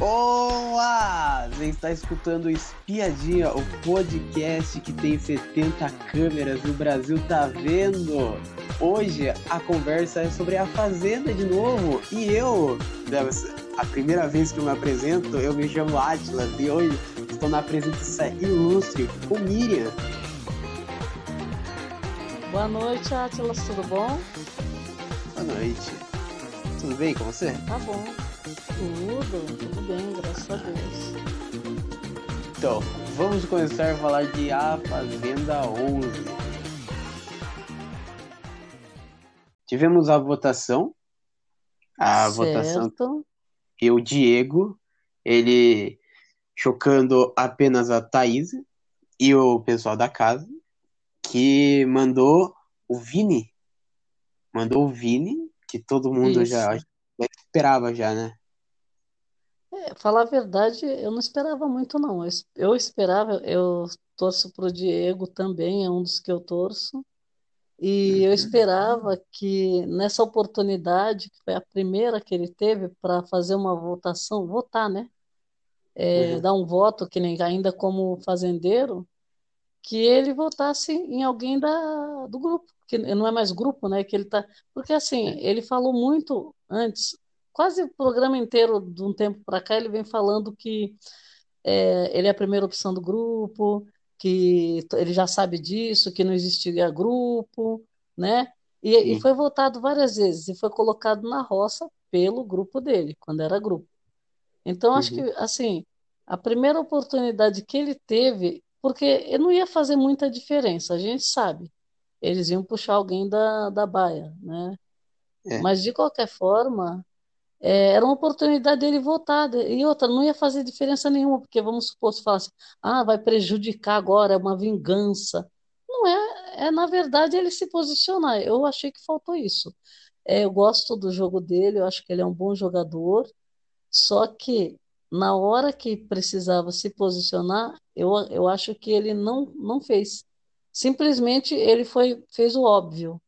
Olá! Você está escutando Espiadinha, o podcast que tem 70 câmeras e o Brasil tá vendo. Hoje a conversa é sobre a Fazenda de novo e eu, a primeira vez que eu me apresento, eu me chamo Atlas e hoje estou na presença ilustre com Miriam. Boa noite, Atlas, tudo bom? Boa noite. Tudo bem com você? Tá bom. Tudo, tudo bem, graças a Deus. Então, vamos começar a falar de A Fazenda 11. Tivemos a votação. A certo. votação. E o Diego, ele chocando apenas a Thaís e o pessoal da casa, que mandou o Vini. Mandou o Vini, que todo mundo já, já esperava já, né? É, falar a verdade, eu não esperava muito, não. Eu, eu esperava, eu torço pro Diego também, é um dos que eu torço. E eu esperava que nessa oportunidade, que foi a primeira que ele teve para fazer uma votação, votar, né? É, Uhum. dar um voto, que nem ainda como fazendeiro, que ele votasse em alguém da, do grupo, que não é mais grupo, né? Que ele tá, porque assim, É. ele falou muito antes, quase o programa inteiro de um tempo para cá, ele vem falando que é, ele é a primeira opção do grupo, que ele já sabe disso, que não existiria grupo, né? E, e foi votado várias vezes e foi colocado na roça pelo grupo dele, quando era grupo. Então, acho que, Uhum. assim, a primeira oportunidade que ele teve, porque não ia fazer muita diferença, a gente sabe. Eles iam puxar alguém da, da baia, né? É. Mas, de qualquer forma, é, era uma oportunidade dele votar. E outra, não ia fazer diferença nenhuma, porque vamos supor, se falasse, ah, vai prejudicar agora, é uma vingança. Não é, é, na verdade, ele se posicionar. Eu achei que faltou isso. É, eu gosto do jogo dele, eu acho que ele é um bom jogador. Só que na hora que precisava se posicionar, eu, eu acho que ele não, não fez. Simplesmente ele foi, fez o óbvio,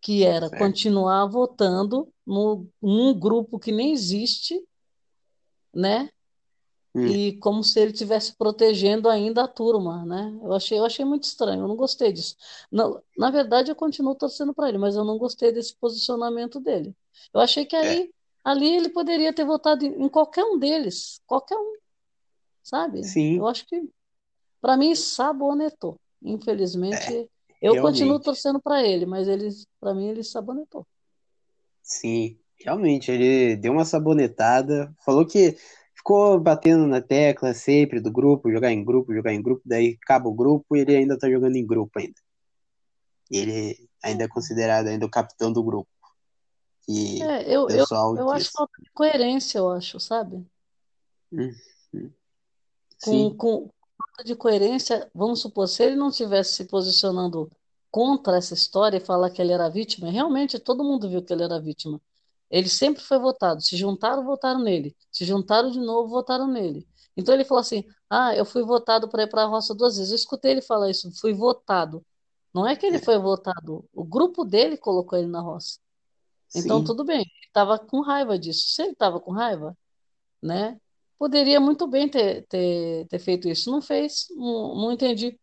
que era Certo. continuar votando no, num grupo que nem existe, né? Hum. E como se ele estivesse protegendo ainda a turma, né? Eu achei, eu achei muito estranho, eu não gostei disso. Não, na verdade, eu continuo torcendo para ele, mas eu não gostei desse posicionamento dele. Eu achei que É. ali, ali ele poderia ter votado em, em qualquer um deles, qualquer um, sabe? Sim, Eu acho que, para mim, sabonetou. é, Infelizmente, eu continuo torcendo para ele, mas ele, para mim, ele sabonetou. Sim, realmente, ele deu uma sabonetada, falou que ficou batendo na tecla sempre do grupo, jogar em grupo, jogar em grupo, daí acaba o grupo e ele ainda tá jogando em grupo ainda. E ele ainda é considerado ainda o capitão do grupo, que É, eu, eu, eu acho falta de coerência, eu acho, sabe? Hum, hum. com, Sim, com falta de coerência, vamos supor, se ele não estivesse se posicionando contra essa história e falar que ele era vítima, realmente todo mundo viu que ele era vítima. Ele sempre foi votado. Se juntaram, votaram nele. Se juntaram de novo, votaram nele. Então ele falou assim: Ah, eu fui votado para ir para a roça duas vezes. Eu escutei ele falar isso, fui votado. Não é que ele é, foi votado, o grupo dele colocou ele na roça. Então sim, tudo bem, ele estava com raiva disso. Se ele estava com raiva, né? Poderia muito bem ter, ter, ter feito isso. Não fez, não, não entendi.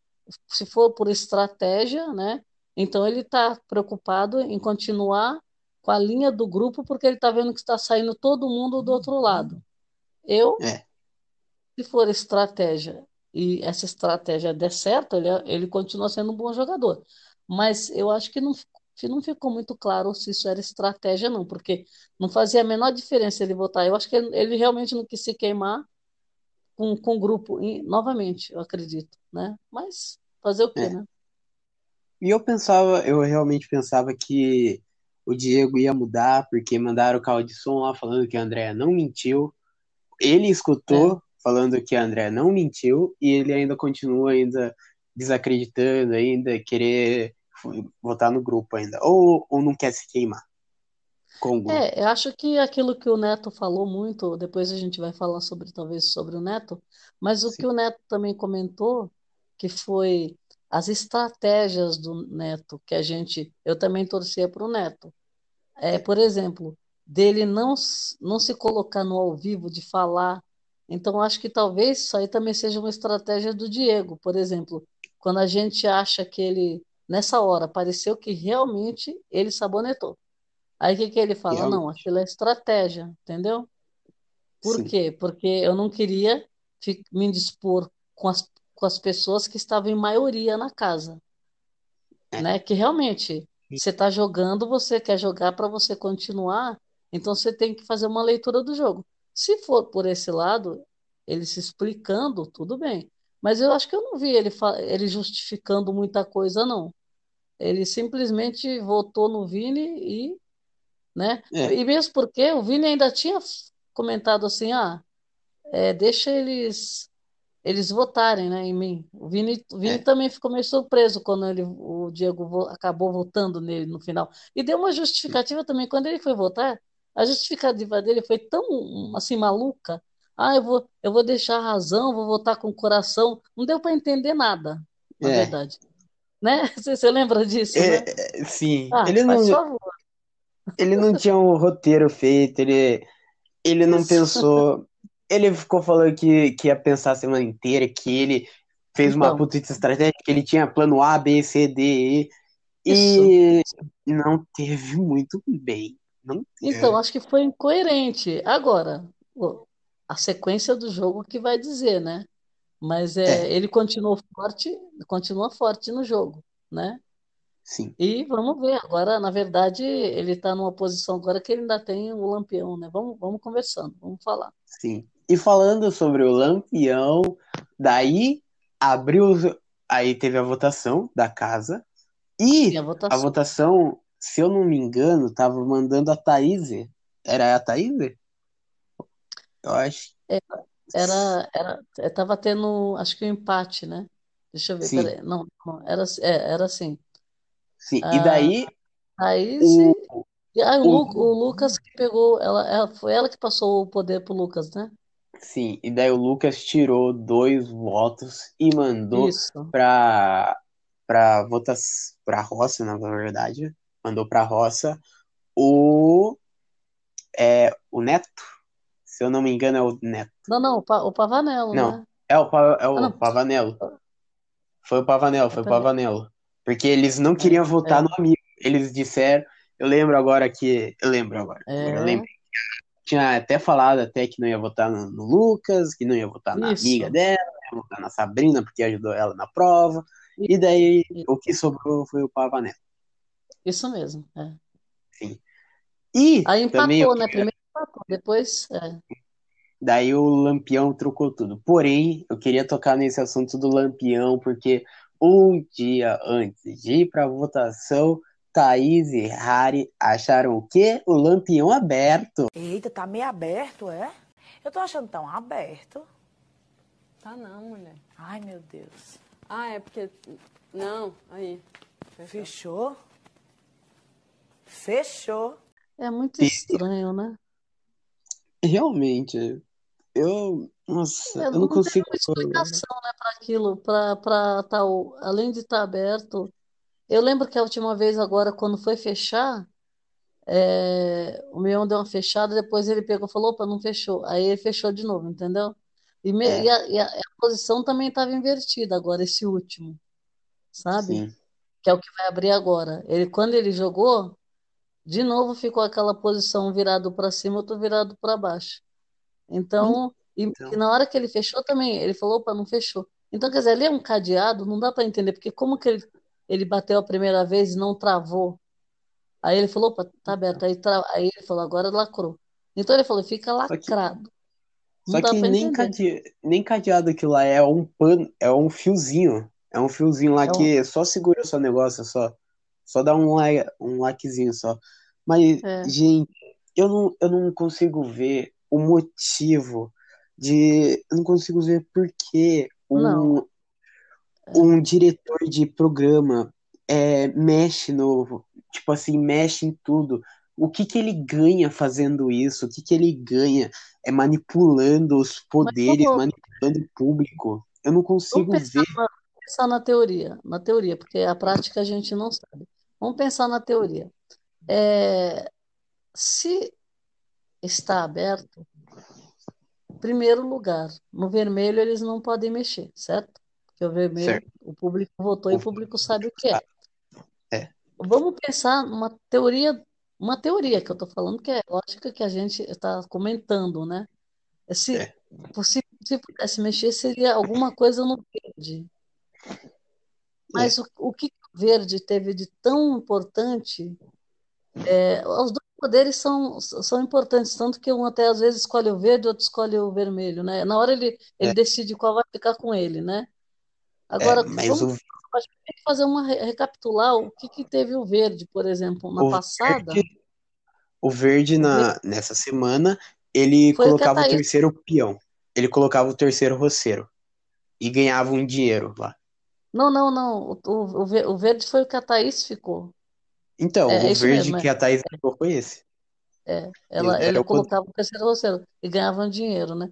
Se for por estratégia, né? Então ele está preocupado em continuar com a linha do grupo porque ele está vendo que está saindo todo mundo do outro lado. Eu, é, se for estratégia e essa estratégia der certo, ele, ele continua sendo um bom jogador. Mas eu acho que não, que não ficou muito claro se isso era estratégia, não, porque não fazia a menor diferença ele votar. Eu acho que ele, ele realmente não quis se queimar com, com o grupo, e, novamente, eu acredito, né? Mas fazer o quê, é. né? E eu pensava, eu realmente pensava que o Diego ia mudar, porque mandaram o carro de som lá falando que a Andrea não mentiu. Ele É. escutou falando que a Andrea não mentiu e ele ainda continua ainda desacreditando, ainda querer votar no grupo ainda. Ou, ou não quer se queimar com o grupo. É, eu acho que aquilo que o Neto falou muito, depois a gente vai falar sobre, talvez, sobre o Neto, mas o Sim. que o Neto também comentou, que foi as estratégias do Neto, que a gente, eu também torcia para o Neto. É, por exemplo, dele não, não se colocar no ao vivo, de falar Então, acho que talvez isso aí também seja uma estratégia do Diego. Por exemplo, quando a gente acha que ele, nessa hora, pareceu que realmente ele sabonetou. Aí o que que ele fala? Não, Realmente. aquilo é estratégia, entendeu? Por Sim. quê? Porque eu não queria me indispor com as, com as pessoas que estavam em maioria na casa, É. né? Que realmente você está jogando, você quer jogar para você continuar, então você tem que fazer uma leitura do jogo. Se for por esse lado, ele se explicando, tudo bem. Mas eu acho que eu não vi ele, ele justificando muita coisa, não. Ele simplesmente votou no Vini e, né? É, E mesmo porque o Vini ainda tinha comentado assim, ah, é, deixa eles eles votarem, né, em mim. O Vini, o Vini é, também ficou meio surpreso quando ele, o Diego vo- acabou votando nele no final. E deu uma justificativa também. Quando ele foi votar, a justificativa dele foi tão, assim, maluca. Ah, eu vou, eu vou deixar a razão, vou votar com o coração. Não deu para entender nada, na é. verdade. Né? Você, você lembra disso, né? É, é, sim, Ah, ele não, favor. ele não tinha um roteiro feito, ele, ele não Isso. pensou. Ele ficou falando que, que ia pensar a semana inteira, que ele fez uma Então, puta estratégia, que ele tinha plano A, B, C, D, isso. E, e não teve muito bem. Não Então, teve. acho que foi incoerente. Agora, a sequência do jogo que vai dizer, né? Mas é, É, ele continuou forte, continua forte no jogo, né? sim, E vamos ver. Agora, na verdade, ele está numa posição agora que ele ainda tem o Lampião, né? Vamos, vamos conversando, vamos falar. sim. E falando sobre o Lampião, daí abriu, aí teve a votação da casa e a a votação. votação, se eu não me engano, tava mandando a Thaís. Era a Thaís? Eu acho. É, Era, era, estava tendo, acho que um empate, né? Deixa eu ver, Sim, peraí. Não, não, era, é, era assim. sim. E A daí Thaís o, ah, o, o Lucas que pegou, ela, ela- foi ela que passou o poder pro Lucas, né? Sim, e daí o Lucas tirou dois votos e mandou para para votas para roça, na verdade, mandou para roça o é o Neto, se eu não me engano é o Neto. Não, não, o, Pa- o Pavanello, Não, né? é o Pa- é Ah, o não, Pavanello. Foi o Pavanello, é, foi o. Pavanello. Porque eles não É, queriam votar é, no amigo. Eles disseram, eu lembro agora que eu lembro agora. Agora eu é, lembro. Tinha até falado até que não ia votar no, no Lucas, que não ia votar na amiga isso, dela, ia votar na Sabrina porque ajudou ela na prova. E daí o que sobrou foi o Pavanello. isso mesmo. é. Sim. E Aí também empatou, né? queria, Primeiro empatou, depois. É. daí o Lampião trocou tudo. Porém, eu queria tocar nesse assunto do Lampião, porque um dia antes de ir para votação, Thaís e Harry acharam o quê? O Lampião aberto. Eita, tá meio aberto, é? Eu tô achando tão aberto. Tá não, mulher. Ai, meu Deus. Ah, é porque. Não, aí. Fechou? Fechou. É muito estranho, né? realmente, eu, nossa, É, eu não não tem consigo. uma explicação, né, para aquilo, para para tal, além de estar aberto. Eu lembro que a última vez agora, quando foi fechar, é, o meu deu uma fechada, depois ele pegou e falou, opa, não fechou. Aí ele fechou de novo, entendeu? E, me- e É, a, e a- a posição também estava invertida agora, esse último, sabe? sim. Que é o que vai abrir agora. Ele, quando ele jogou, de novo ficou aquela posição virado para cima, outro virado para baixo. Então, e, e Então, na hora que ele fechou também, ele falou, opa, não fechou. Então, quer dizer, ali é um cadeado, não dá para entender, porque como que ele, ele bateu a primeira vez e não travou? Aí ele falou, opa, tá aberto. Aí, tra... Aí ele falou, agora lacrou. Então ele falou, fica só que, lacrado. Só que nem, cade, nem cadeado aquilo lá é um pano, é um fiozinho. É um fiozinho lá É um... que só segura o seu negócio, só. Só dá um, la- um laquezinho só. Mas, É, gente, eu não, eu não consigo ver o motivo de. Eu não consigo ver por que um, um diretor de programa é, mexe no. Tipo assim, mexe em tudo. O que que ele ganha fazendo isso? O que que ele ganha é manipulando os poderes, manipulando o público? Eu não consigo ver. na, pensar na teoria, na teoria, porque a prática a gente não sabe. Vamos pensar na teoria. É, se está aberto, primeiro lugar, no vermelho eles não podem mexer, certo? Porque o vermelho, Certo. o público votou e o público sabe o que é. É. Vamos pensar numa teoria, uma teoria que eu estou falando, que é lógica que a gente está comentando, né? Se, É. se, se pudesse mexer, seria alguma coisa no verde. Mas o, o que o verde teve de tão importante? É, os dois poderes são, são importantes, tanto que um até às vezes escolhe o verde, outro escolhe o vermelho, né? Na hora ele, ele É. decide qual vai ficar com ele, né? É, Agora, mas vamos o, acho que tem que fazer uma re- recapitular o que, que teve o verde, por exemplo, na o passada. verde, o verde na, nessa semana, ele Foi o colocava o Thaís- terceiro peão. Ele colocava o terceiro roceiro. E ganhava um dinheiro lá. Não, não, não. O, o, o ver- o verde foi o que a Thaís ficou. Então, É, é o isso verde mesmo, é. que a Thaís ficou foi esse. É, ela, ele o poder. colocava o terceiro roceiro e ganhava um dinheiro, né?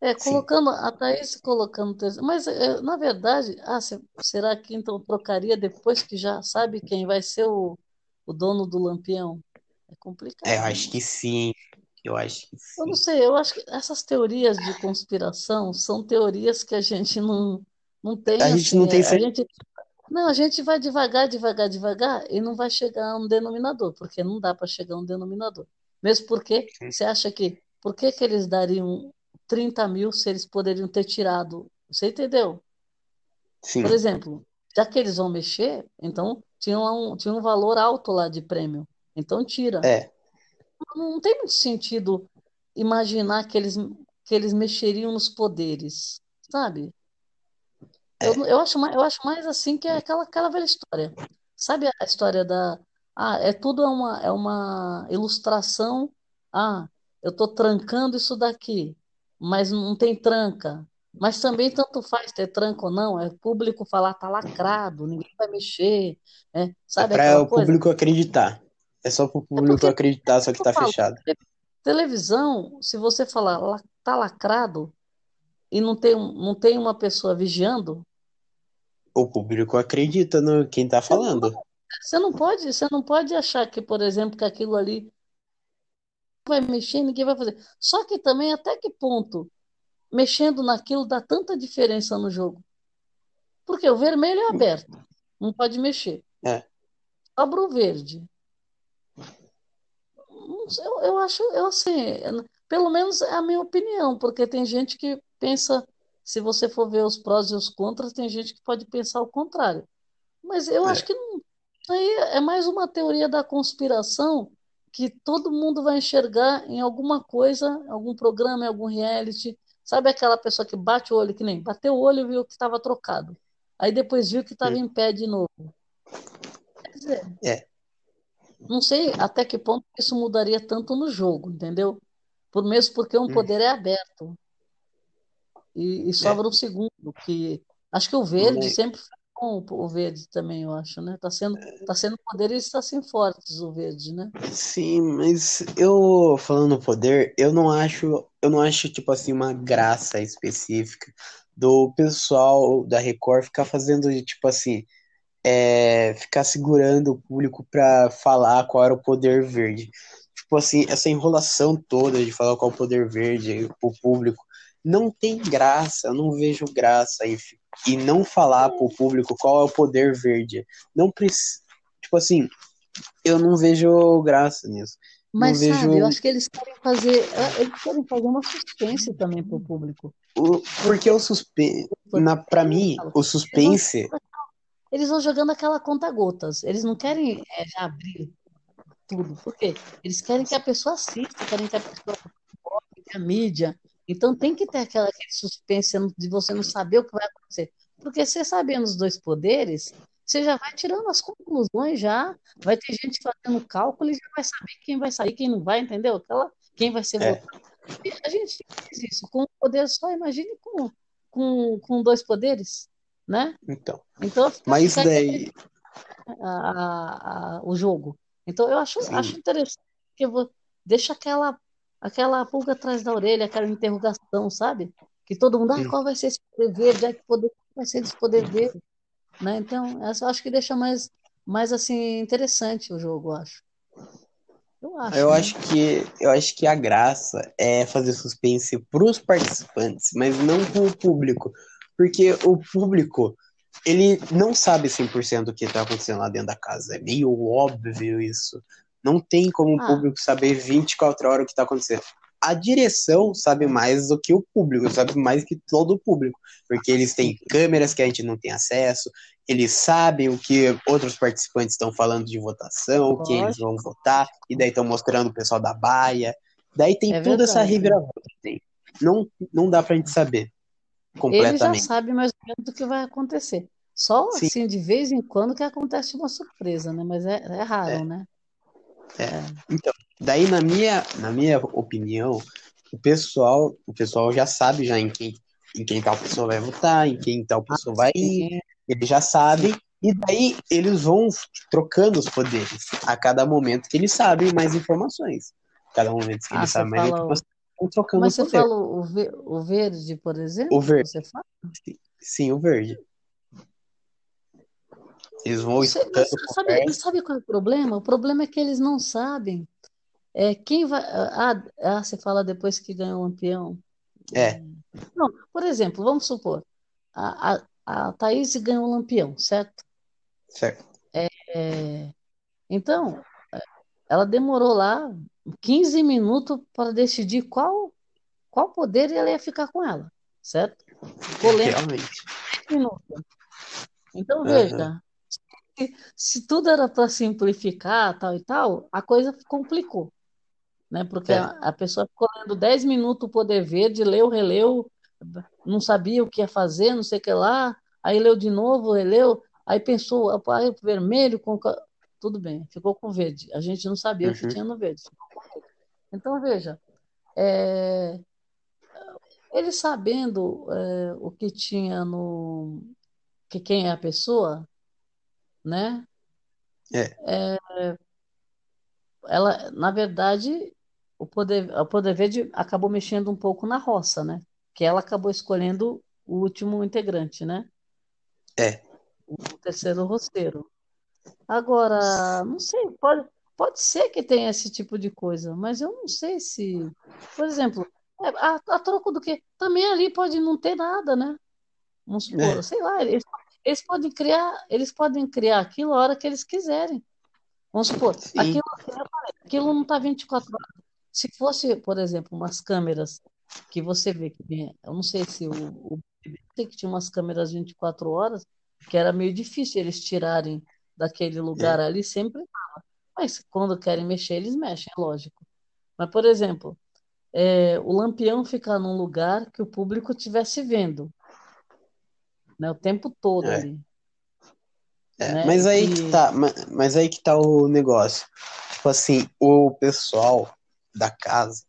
É, Sim. colocando, a Thaís colocando. Mas, é, na verdade, ah, se- será que então trocaria depois que já sabe quem vai ser o, o dono do Lampião? É complicado. É, eu acho que sim. Eu acho que Eu sim. não sei, eu acho que essas teorias de conspiração são teorias que a gente não, não tem, A gente assim, não tem é, a certeza. gente, não, a gente vai devagar, devagar, devagar e não vai chegar a um denominador, porque não dá para chegar a um denominador. Mesmo porque você acha que, por que que eles dariam 30 mil se eles poderiam ter tirado? Você entendeu? Sim. Por exemplo, já que eles vão mexer, então tinha um, tinha um valor alto lá de prêmio. Então tira. É, Não, não tem muito sentido imaginar que eles, que eles mexeriam nos poderes, sabe? Eu, é. eu acho mais, eu acho mais assim que é aquela, aquela velha história. Sabe a história da. Ah, é tudo é uma, é uma ilustração. Ah, eu estou trancando isso daqui, mas não tem tranca. Mas também tanto faz ter tranca ou não, é público falar, tá lacrado, ninguém vai mexer, é, É sabe para aquela o coisa? público acreditar. É só para o É público porque acreditar, só que tá falo, fechado. televisão, se você falar "La- tá lacrado e não tem, não tem uma pessoa vigiando, O público acredita no quem tá não, falando. você não pode, você não pode achar que, por exemplo, que aquilo ali vai mexer, ninguém vai fazer. Só que também até que ponto mexendo naquilo dá tanta diferença no jogo? Porque o vermelho é aberto, não pode mexer. É. Sobra o verde. Eu, eu acho, eu assim, pelo menos é a minha opinião, porque tem gente que pensa, se você for ver os prós e os contras, tem gente que pode pensar o contrário. Mas eu É. acho que não, aí é mais uma teoria da conspiração que todo mundo vai enxergar em alguma coisa, algum programa, em algum reality. Sabe aquela pessoa que bate o olho, que nem bateu o olho e viu que estava trocado. Aí depois viu que estava em pé de novo. Quer dizer, É. não sei até que ponto isso mudaria tanto no jogo, entendeu? Por mesmo porque um Hum. poder é aberto e, e sobra um segundo, que acho que o verde sempre foi bom, o verde também, eu acho, né? Tá sendo, tá sendo poderes está sendo fortes o verde, né? Sim, mas eu falando no poder, eu não acho, eu não acho tipo assim uma graça específica do pessoal da Record ficar fazendo tipo assim, é, ficar segurando o público pra falar qual era o poder verde. Tipo assim, essa enrolação toda de falar qual é o poder verde pro público não tem graça, eu não vejo graça em, e não falar pro público qual é o poder verde. Não precisa, tipo assim, eu não vejo graça nisso. Mas Não sabe, vejo- eu acho que eles querem fazer, ah, eles querem fazer uma suspense também para o público. O- porque o suspense, na, pra mim, o suspense, Eles vão jogando aquela conta-gotas. Eles não querem é, já abrir tudo. Por quê? Eles querem que a pessoa assista, querem que a pessoa que a mídia. Então tem que ter aquela, aquele suspense de você não saber o que vai acontecer. Porque você sabendo os dois poderes, você já vai tirando as conclusões já. Vai ter gente fazendo cálculo e já vai saber quem vai sair, quem não vai, entendeu? Aquela, quem vai ser É. votado. E a gente faz isso com um poder só, imagine com, com, com dois poderes, né? então. Então, Mas daí, a- a- a- o jogo. Então, eu acho, Sim. acho interessante que vo- deixa aquela, aquela pulga atrás da orelha, aquela interrogação, sabe? Que todo mundo, ah, qual vai ser esse poder verde? Ah, que poder, vai ser esse poder verde? Né? Então, essa eu acho que deixa mais, mais assim, interessante o jogo, eu acho. Eu acho. Eu né? acho que eu acho que a graça é fazer suspense para os participantes, mas não com o público, porque o público ele não sabe 100% o que está acontecendo lá dentro da casa. É meio óbvio isso. Não tem como o Ah. público saber 24 horas o que está acontecendo. A direção sabe mais do que o público, sabe mais que todo o público, porque eles têm câmeras que a gente não tem acesso, eles sabem o que outros participantes estão falando de votação, quem eles vão votar, e daí estão mostrando o pessoal da baia. Daí tem É toda essa reviravolta. que tem. Não, não dá pra gente saber Ele já completamente. sabe mais ou menos o que vai acontecer. Só Sim. assim, de vez em quando, que acontece uma surpresa, né? Mas é, é raro, É. né? Daí, na minha, na minha opinião, o pessoal, o pessoal já sabe já em quem, em quem tal pessoa vai votar, em quem tal pessoa vai ir, Sim. eles já sabem, e daí eles vão trocando os poderes a cada momento que eles sabem mais informações. Cada momento que Ah, eles sabem mais informações, vão trocando Mas você poder. fala o, ve- o verde, por exemplo? O verde. Você fala? Sim, o verde. Eles vão sabe, mas sabe qual é o problema? O problema é que eles não sabem é, quem vai. Ah, ah, você fala depois que ganhou o lampião. É, Não, por exemplo, vamos supor, a, a, a Thaís ganhou o lampião, certo? certo. É, então, ela demorou lá 15 minutos para decidir qual, qual poder ela ia ficar com ela, certo? Realmente. 10 minutos. Então, veja, se, se tudo era para simplificar, tal e tal, a coisa complicou, né? Porque É. a, a pessoa ficou lendo 10 minutos o poder verde, leu, releu, não sabia o que ia fazer, não sei o que lá, aí leu de novo, releu, aí pensou, aí o vermelho com tudo bem, ficou com verde. A gente não sabia o que Uhum. tinha no verde. Então, veja, é, ele sabendo é, o que tinha no que quem é a pessoa, né? É. Ela, na verdade, o poder, o poder verde acabou mexendo um pouco na roça, né? Que ela acabou escolhendo o último integrante, né? É. O terceiro roceiro. Agora, não sei, pode, pode ser que tenha esse tipo de coisa, mas eu não sei se, por exemplo, é, a, a troco do quê? Também ali pode não ter nada, né? Vamos supor, É. sei lá, eles, eles podem criar, eles podem criar aquilo a hora que eles quiserem. Vamos supor, aquilo, aquilo não está 24 horas. Se fosse, por exemplo, umas câmeras que você vê que tem- eu não sei se o, o sei que tinha umas câmeras 24 horas, que era meio difícil eles tirarem daquele lugar ali, sempre tava. Mas quando querem mexer, eles mexem, é lógico. Mas, por exemplo, é, o lampião ficar num lugar que o público estivesse vendo, né, o tempo todo É. ali. É, né? mas aí E- que tá, ma- mas aí que tá o negócio. Tipo assim, o pessoal da casa,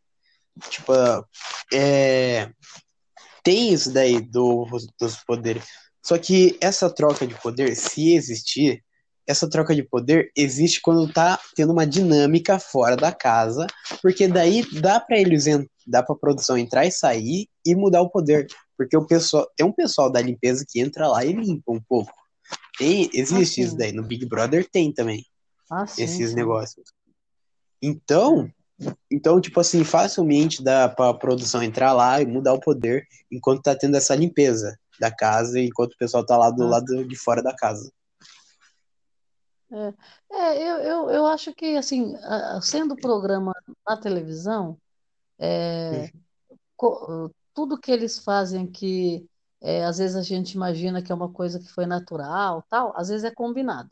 tipo, é, tem isso daí do, dos poderes. Só que essa troca de poder, se existir, essa troca de poder existe quando tá tendo uma dinâmica fora da casa, porque daí dá pra eles, dá pra produção entrar e sair e mudar o poder. Porque o pessoal, tem um pessoal da limpeza que entra lá e limpa um pouco. Tem, existe Ah, isso daí. No Big Brother tem também Ah, esses sim. negócios. Então, então, tipo assim, facilmente dá pra produção entrar lá e mudar o poder enquanto tá tendo essa limpeza da casa, enquanto o pessoal tá lá do Ah. lado de fora da casa. É, eu, eu, eu acho que, assim, sendo programa na televisão, é, co- tudo que eles fazem que é, às vezes a gente imagina que é uma coisa que foi natural, tal, às vezes é combinado.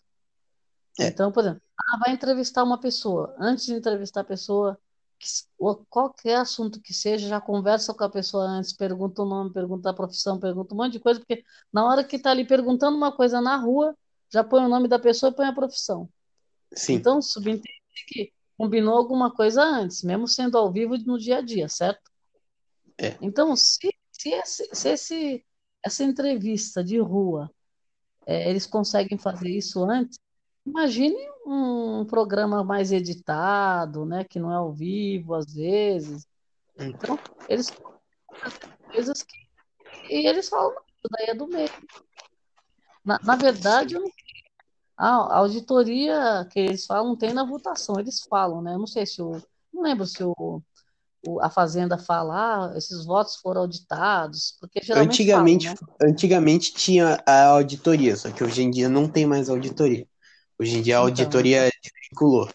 É. Então, por exemplo, ah, vai entrevistar uma pessoa. Antes de entrevistar a pessoa, que qualquer assunto que seja, já conversa com a pessoa antes, pergunta o nome, pergunta a profissão, pergunta um monte de coisa, porque na hora que está ali perguntando uma coisa na rua, já põe o nome da pessoa e põe a profissão. Sim, Então, subentende que combinou alguma coisa antes, mesmo sendo ao vivo no dia a dia, certo? É. Então, se, se, esse, se esse- essa entrevista de rua, é, eles conseguem fazer isso antes, imagine um programa mais editado, né, que não é ao vivo às vezes. Então, eles coisas que e eles falam, "Não, isso daí é do meio. Na, na verdade, A auditoria que eles falam tem na votação, eles falam, né? Eu não sei se o. Não lembro se o- a Fazenda fala, ah, esses votos foram auditados, porque geralmente falam, Antigamente, né? antigamente tinha a auditoria, só que hoje em dia não tem mais auditoria. Hoje em dia a Então, auditoria desvinculou.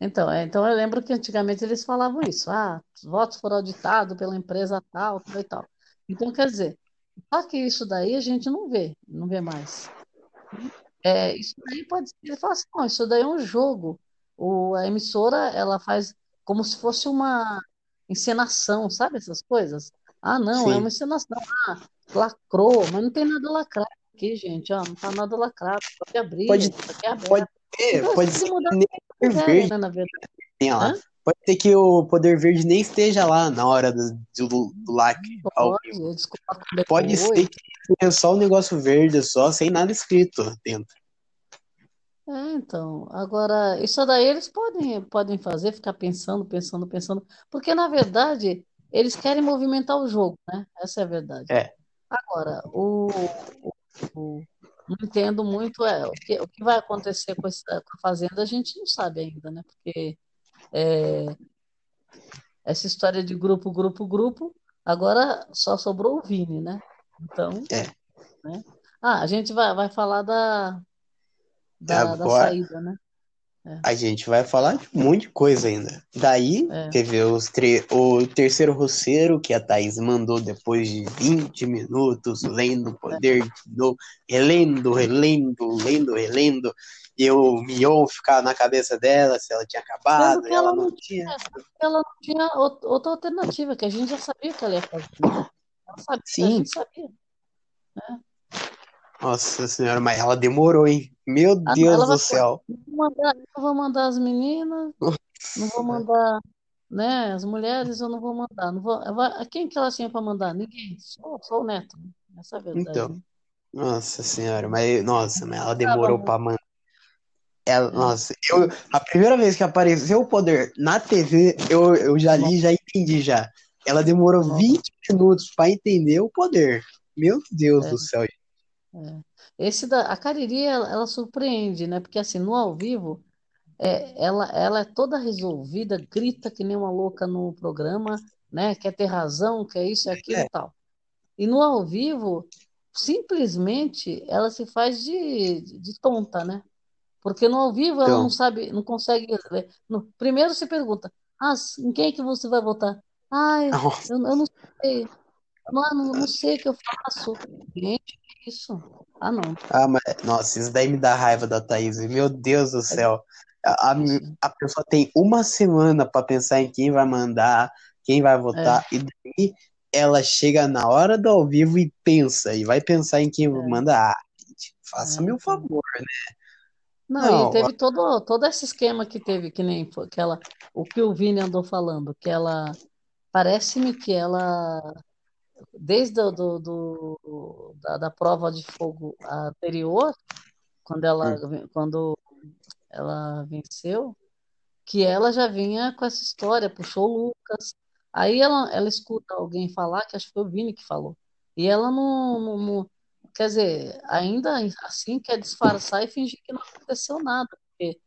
Então, é, então eu lembro que antigamente eles falavam isso, ah, os votos foram auditados pela empresa tal, tal e tal. Então, quer dizer, só que isso daí a gente não vê, não vê mais. É, isso daí pode ser, ele fala assim, não, isso daí é um jogo. O, a emissora, ela faz como se fosse uma encenação, sabe essas coisas? Ah, não, é uma Sim. encenação. Ah, lacrou, mas não tem nada lacrado aqui, gente, ó, não tá nada lacrado, pode abrir, Pode, é pode aberto. ser, Então, pode ser mudar que nem Poder Verde né, na verdade. Pode ser que o Poder Verde nem esteja lá na hora do, do, do lacre Pode, colocam Pode ser que tenha só o negócio verde, só, sem nada escrito dentro. É, então, agora, isso daí eles podem, podem fazer, ficar pensando, pensando, pensando, porque na verdade eles querem movimentar o jogo, né? Essa é a verdade. É. Agora, o, o- não entendo muito é, o que, o que vai acontecer com, essa, com a Fazenda, a gente não sabe ainda, né? Porque é, essa história de grupo, grupo, grupo, agora só sobrou o Vini, né? Então, É. né? Ah, a gente vai, vai falar da, da, da Agora saída, né? É, a gente vai falar de um monte de coisa ainda. Daí é, teve os tre- o terceiro roceiro que a Thaís mandou depois de 20 minutos, lendo o é. poder de novo, relendo, relendo, lendo, relendo. E o Mion ficar na cabeça dela se ela tinha acabado, ela ela não tinha. tinha, ela não tinha ou- outra alternativa, que a gente já sabia que ela ia fazer? Ela sabia, a Sim, gente sabia, né? Nossa senhora, mas ela demorou, hein? Meu Ah, Deus do céu. não vou mandar, não vou mandar as meninas, não vou mandar, né, as mulheres eu não vou mandar, não vou, quem que ela tinha para mandar? Ninguém, só, só o Neto? Essa é a verdade, Então, né? nossa senhora, mas nossa, mas ela demorou pra mandar. Ela, é. nossa, eu, a primeira vez que apareceu o poder na TV, eu, eu já li, já entendi já. Ela demorou Nossa, 20 minutos pra entender o poder. Meu Deus é, do céu. É. Esse da, a Cariri, ela, ela surpreende, né? Porque assim, no ao vivo, É, ela, ela é toda resolvida, grita que nem uma louca no programa, né? Quer ter razão, quer isso e aquilo É, e tal. E no ao vivo, simplesmente ela se faz de, de tonta, né? Porque no ao vivo ela não então, sabe, não consegue. No- primeiro se pergunta: Ah, em quem que você vai votar? Ah, eu, eu, não sei, eu não, não, não sei o que eu faço. Gente, isso? Ah, não. ah, mas, nossa, isso daí me dá raiva da Thaís. Meu Deus do É céu. A, a, a pessoa tem uma semana pra pensar em quem vai mandar, quem vai É, votar, e daí ela chega na hora do ao vivo e pensa, e vai pensar em quem é, manda. Ah, gente, é, faça meu então. favor, né? Não, e Não, teve todo, todo esse esquema que teve, que nem foi aquela, o que o Vini andou falando, que ela, parece-me que ela, desde o do, do- da, da prova de fogo anterior, quando ela, hum, quando ela venceu, que ela já vinha com essa história, puxou o Lucas, aí ela, ela escuta alguém falar, que acho que foi o Vini que falou, e ela não, não, não- quer dizer, ainda assim quer disfarçar e fingir que não aconteceu nada, porque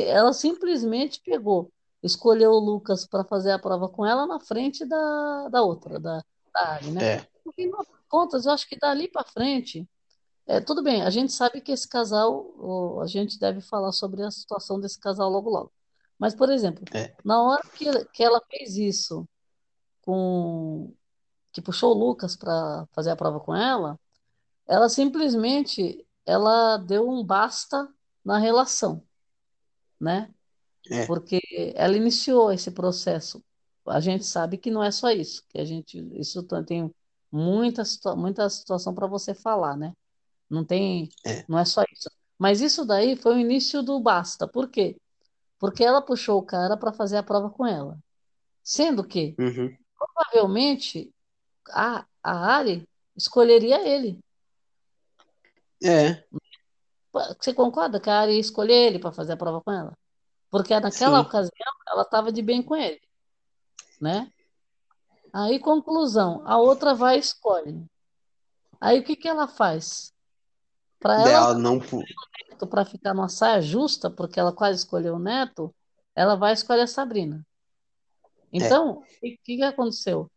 ela simplesmente pegou, escolheu o Lucas para fazer a prova com ela na frente da, da outra, da, Ari, né? é, No final das contas, eu acho que dali para frente, é, tudo bem, a gente sabe que esse casal, a gente deve falar sobre a situação desse casal logo logo. Mas, por exemplo, é, na hora que, que ela fez isso com que puxou o Lucas para fazer a prova com ela, ela simplesmente ela deu um basta na relação, né? é, Porque ela iniciou esse processo. A gente sabe que não é só isso, que a gente isso tem muita muita situação para você falar, né? Não tem, é. não é só isso. Mas isso daí foi o início do basta. Por quê? Porque ela puxou o cara para fazer a prova com ela. Sendo que, Uhum. provavelmente, a, a Ari escolheria ele. É, Você concorda que a Ari ia escolher ele para fazer a prova com ela? Porque naquela sim. ocasião ela estava de bem com ele, né? Aí, conclusão, a outra vai e escolhe. Aí o que que ela faz? Para ela ela não. para ficar numa saia justa, porque ela quase escolheu o Neto, ela vai escolher a Sabrina. Então, o que, que aconteceu?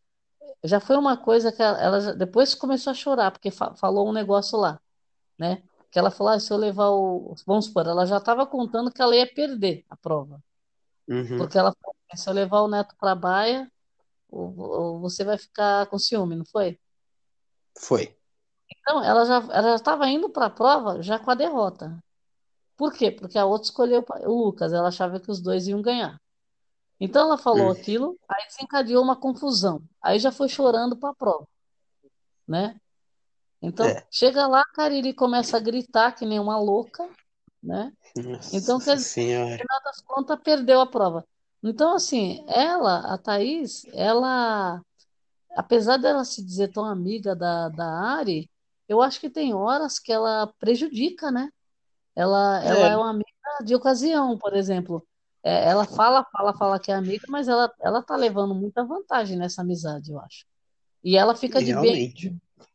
Já foi uma coisa que ela, ela já- depois começou a chorar, porque fa- falou um negócio lá, né? Que ela falou, ah, se eu levar o. Vamos supor, ela já estava contando que ela ia perder a prova. Uhum. Porque ela falou, se eu levar o Neto para a baia, você vai ficar com ciúme, não foi? Foi. Então, ela já ela estava indo para a prova já com a derrota. Por quê? Porque a outra escolheu o Lucas, ela achava que os dois iam ganhar. Então ela falou Hum. aquilo, aí desencadeou uma confusão. Aí já foi chorando para a prova, né? Então, É. chega lá, a Cariri começa a gritar que nem uma louca, né? Nossa Então, quer dizer, no final das contas, perdeu a prova. Então, assim, ela, a Thaís, ela, apesar dela se dizer tão amiga da, da Ari, eu acho que tem horas que ela prejudica, né? Ela, ela É. é uma amiga de ocasião, por exemplo. É, ela fala, fala, fala que é amiga, mas ela, ela tá levando muita vantagem nessa amizade, eu acho. E ela fica de bem,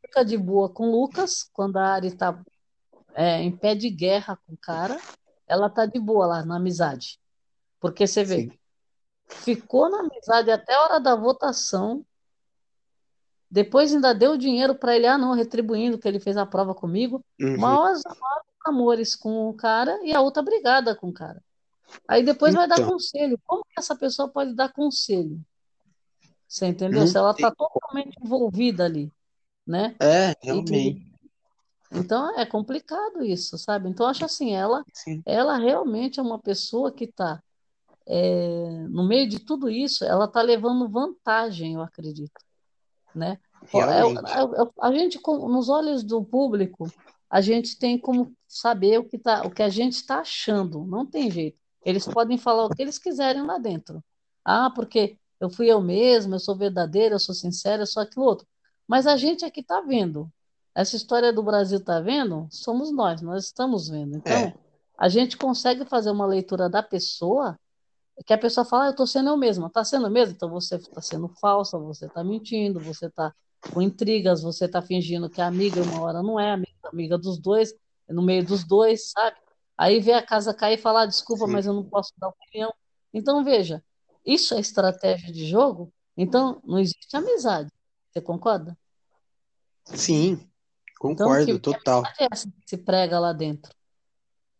fica de boa com o Lucas, quando a Ari tá é, em pé de guerra com o cara, ela tá de boa lá na amizade. Porque você vê, Sim. Ficou na amizade até a hora da votação, depois ainda deu dinheiro para ele, ah, não, retribuindo que ele fez a prova comigo. Uhum. Maiores amores com o cara e a outra brigada com o cara. Aí depois vai dar Então. conselho. Como que essa pessoa pode dar conselho? Você entendeu? Não Se ela está totalmente envolvida ali, né? É, realmente. então é complicado isso, sabe? Então acho assim, ela, Sim. ela realmente é uma pessoa que está no meio de tudo isso, ela está levando vantagem, eu acredito, né? É- Realmente. é- é- a gente, nos olhos do público, a gente tem como saber o que tá, o que a gente está achando. Não tem jeito. Eles podem falar o que eles quiserem lá dentro. Ah, porque eu fui eu mesma, eu sou verdadeira, eu sou sincera, eu sou aquilo outro. Mas a gente aqui está vendo. Essa história do Brasil está vendo? Somos nós, nós estamos vendo. Então, É. a gente consegue fazer uma leitura da pessoa que a pessoa fala, ah, eu estou sendo eu mesma. Está sendo eu mesma? Então você está sendo falsa, você está mentindo, você está com intrigas, você está fingindo que é amiga, uma hora não é amiga, amiga dos dois, no meio dos dois, sabe? Aí vê a casa cair e fala, ah, desculpa, Sim. mas eu não posso dar opinião. Então, veja, isso é estratégia de jogo, então não existe amizade. Você concorda? Sim, Então, concordo, que, que total. amizade é essa que se prega lá dentro?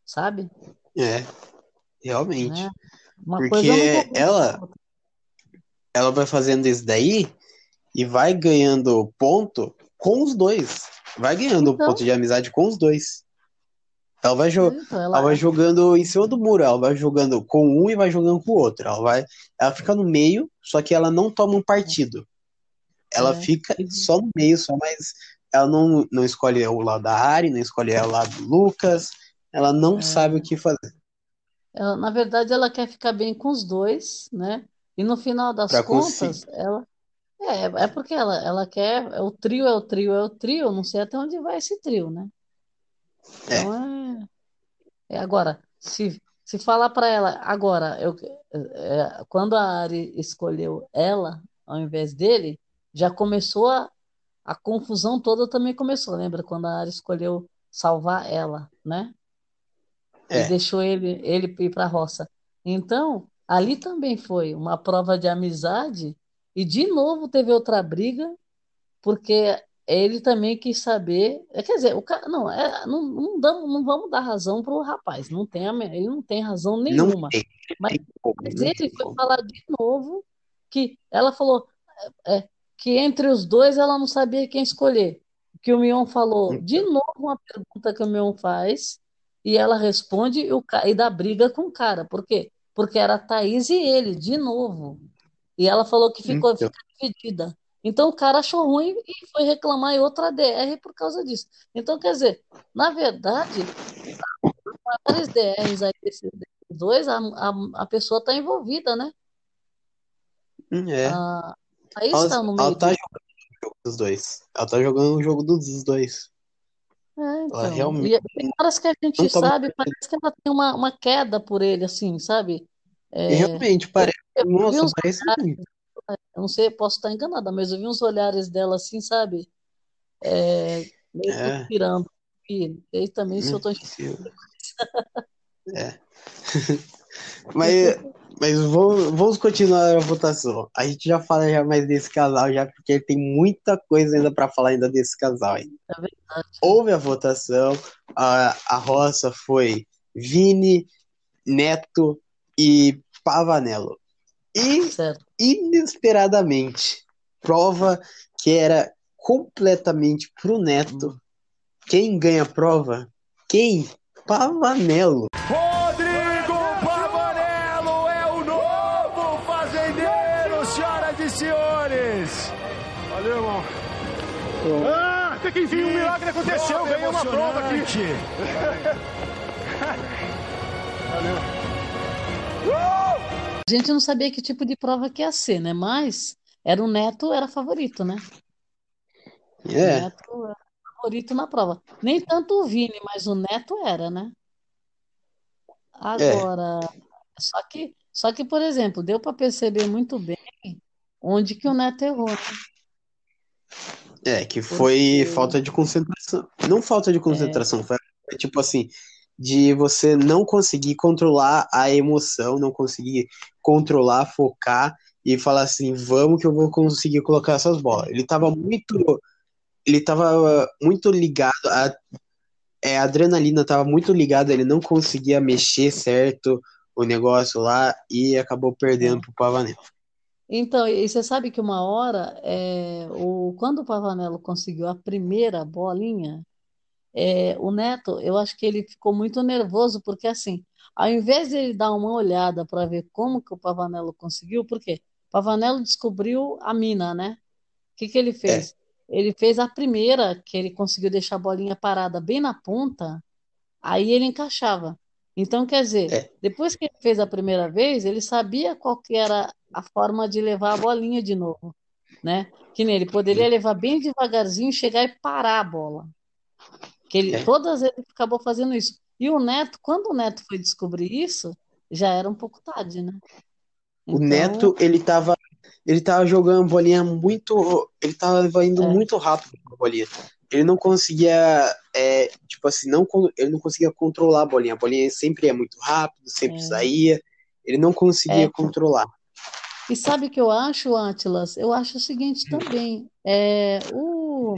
Sabe? É, realmente. Né? Uma Porque ela, ela vai fazendo isso daí e vai ganhando ponto com os dois. Vai ganhando Então, ponto de amizade com os dois. Ela vai, jo- então ela ela, vai jogando em cima do muro, ela vai jogando com um e vai jogando com o outro. Ela vai, ela fica no meio, só que ela não toma um partido. Ela é, fica só no meio, só, mas ela não, não escolhe o lado da Ari, não escolhe o lado do Lucas. Ela não sabe o é, que fazer ela, na verdade, ela quer ficar bem com os dois, né? E no final das pra conseguir. contas, ela é, é porque ela, ela quer, é o trio, é o trio, é o trio, não sei até onde vai esse trio, né? É, Então é, é agora, se, se falar para ela, agora, eu, é, quando a Ari escolheu ela ao invés dele, já começou a, a confusão toda também começou, lembra? Quando a Ari escolheu salvar ela, né? E é, deixou ele, ele ir para a roça. Então, ali também foi uma prova de amizade, e de novo teve outra briga, porque ele também quis saber. é, Quer dizer, o cara, não, é, não, não, damos, não vamos dar razão para o rapaz, não tem, ele não tem razão não nenhuma. tem, Mas, tem como, mas não ele tem foi como. falar de novo que ela falou é, que entre os dois ela não sabia quem escolher. Que o Mion falou de Então, novo uma pergunta que o Mion faz e ela responde e, o, e dá briga com o cara. Por quê? Porque era a Thaís e ele, de novo. E ela falou que ficou então, dividida. Então o cara achou ruim e foi reclamar em outra DR por causa disso. Então, quer dizer, na verdade, as maiores DRs aí desses dois, a, a, a pessoa está envolvida, né? hum, é. A Thaís Ela, está no ela meio tá disso. jogando o jogo dos dois. Ela tá jogando o jogo dos dois. É, Ela então. realmente E tem horas que a não gente toma sabe, partido. parece que ela tem uma, uma queda por ele, assim, sabe? É, realmente, eu, parece. eu vi Nossa, uns parece olhares, eu não sei, posso estar enganada, mas eu vi uns olhares dela assim, sabe? É, meio que É. pirando. E, e também, se eu estou se- Mas, mas vou- vamos continuar a votação. A gente já fala já mais desse casal, já porque tem muita coisa ainda para falar ainda desse casal. Ainda. É verdade. Houve a votação, a, a roça foi Vini, Neto e Pavanello. E Certo. inesperadamente, prova que era completamente pro Neto. Quem ganha a prova? Quem? Pavanello. Rodrigo Ah, até que enfim um milagre aconteceu, ganhei uma prova aqui. A gente não sabia que tipo de prova que ia ser, né? Mas era o Neto, era favorito, né? O É, Neto era favorito na prova. Nem tanto o Vini, mas o Neto era, né? Agora, só que, só que, por exemplo, deu para perceber muito bem onde que o Neto errou, né? É, que foi Porque- falta de concentração. Não falta de concentração, foi tipo assim, de você não conseguir controlar a emoção, não conseguir controlar, focar e falar assim, vamos que eu vou conseguir colocar essas bolas. Ele tava muito, ele tava muito ligado, a, é, a adrenalina tava muito ligada, ele não conseguia mexer certo o negócio lá e acabou perdendo pro Pavanello. Então, e você sabe que uma hora, é, o, quando o Pavanello conseguiu a primeira bolinha, é, o Neto, eu acho que ele ficou muito nervoso, porque assim, ao invés de ele dar uma olhada para ver como que o Pavanello conseguiu, porque o Pavanello descobriu a mina, né? O que que ele fez? Ele fez a primeira, que ele conseguiu deixar a bolinha parada bem na ponta, aí ele encaixava. Então, quer dizer, É. depois que ele fez a primeira vez, ele sabia qual que era a forma de levar a bolinha de novo, né? Que nem ele poderia levar bem devagarzinho, chegar e parar a bola. Que ele, É. todas ele acabou fazendo isso. E o Neto, quando o Neto foi descobrir isso, já era um pouco tarde, né? O Então, Neto, ele tava, ele tava jogando bolinha muito, ele tava indo É. muito rápido com a bolinha. Ele não conseguia, é, tipo assim, não, ele não conseguia controlar a bolinha. A bolinha sempre ia muito rápido, sempre É. saía. Ele não conseguia É. controlar. E sabe o que eu acho, Atlas? Eu acho o seguinte também. É, o,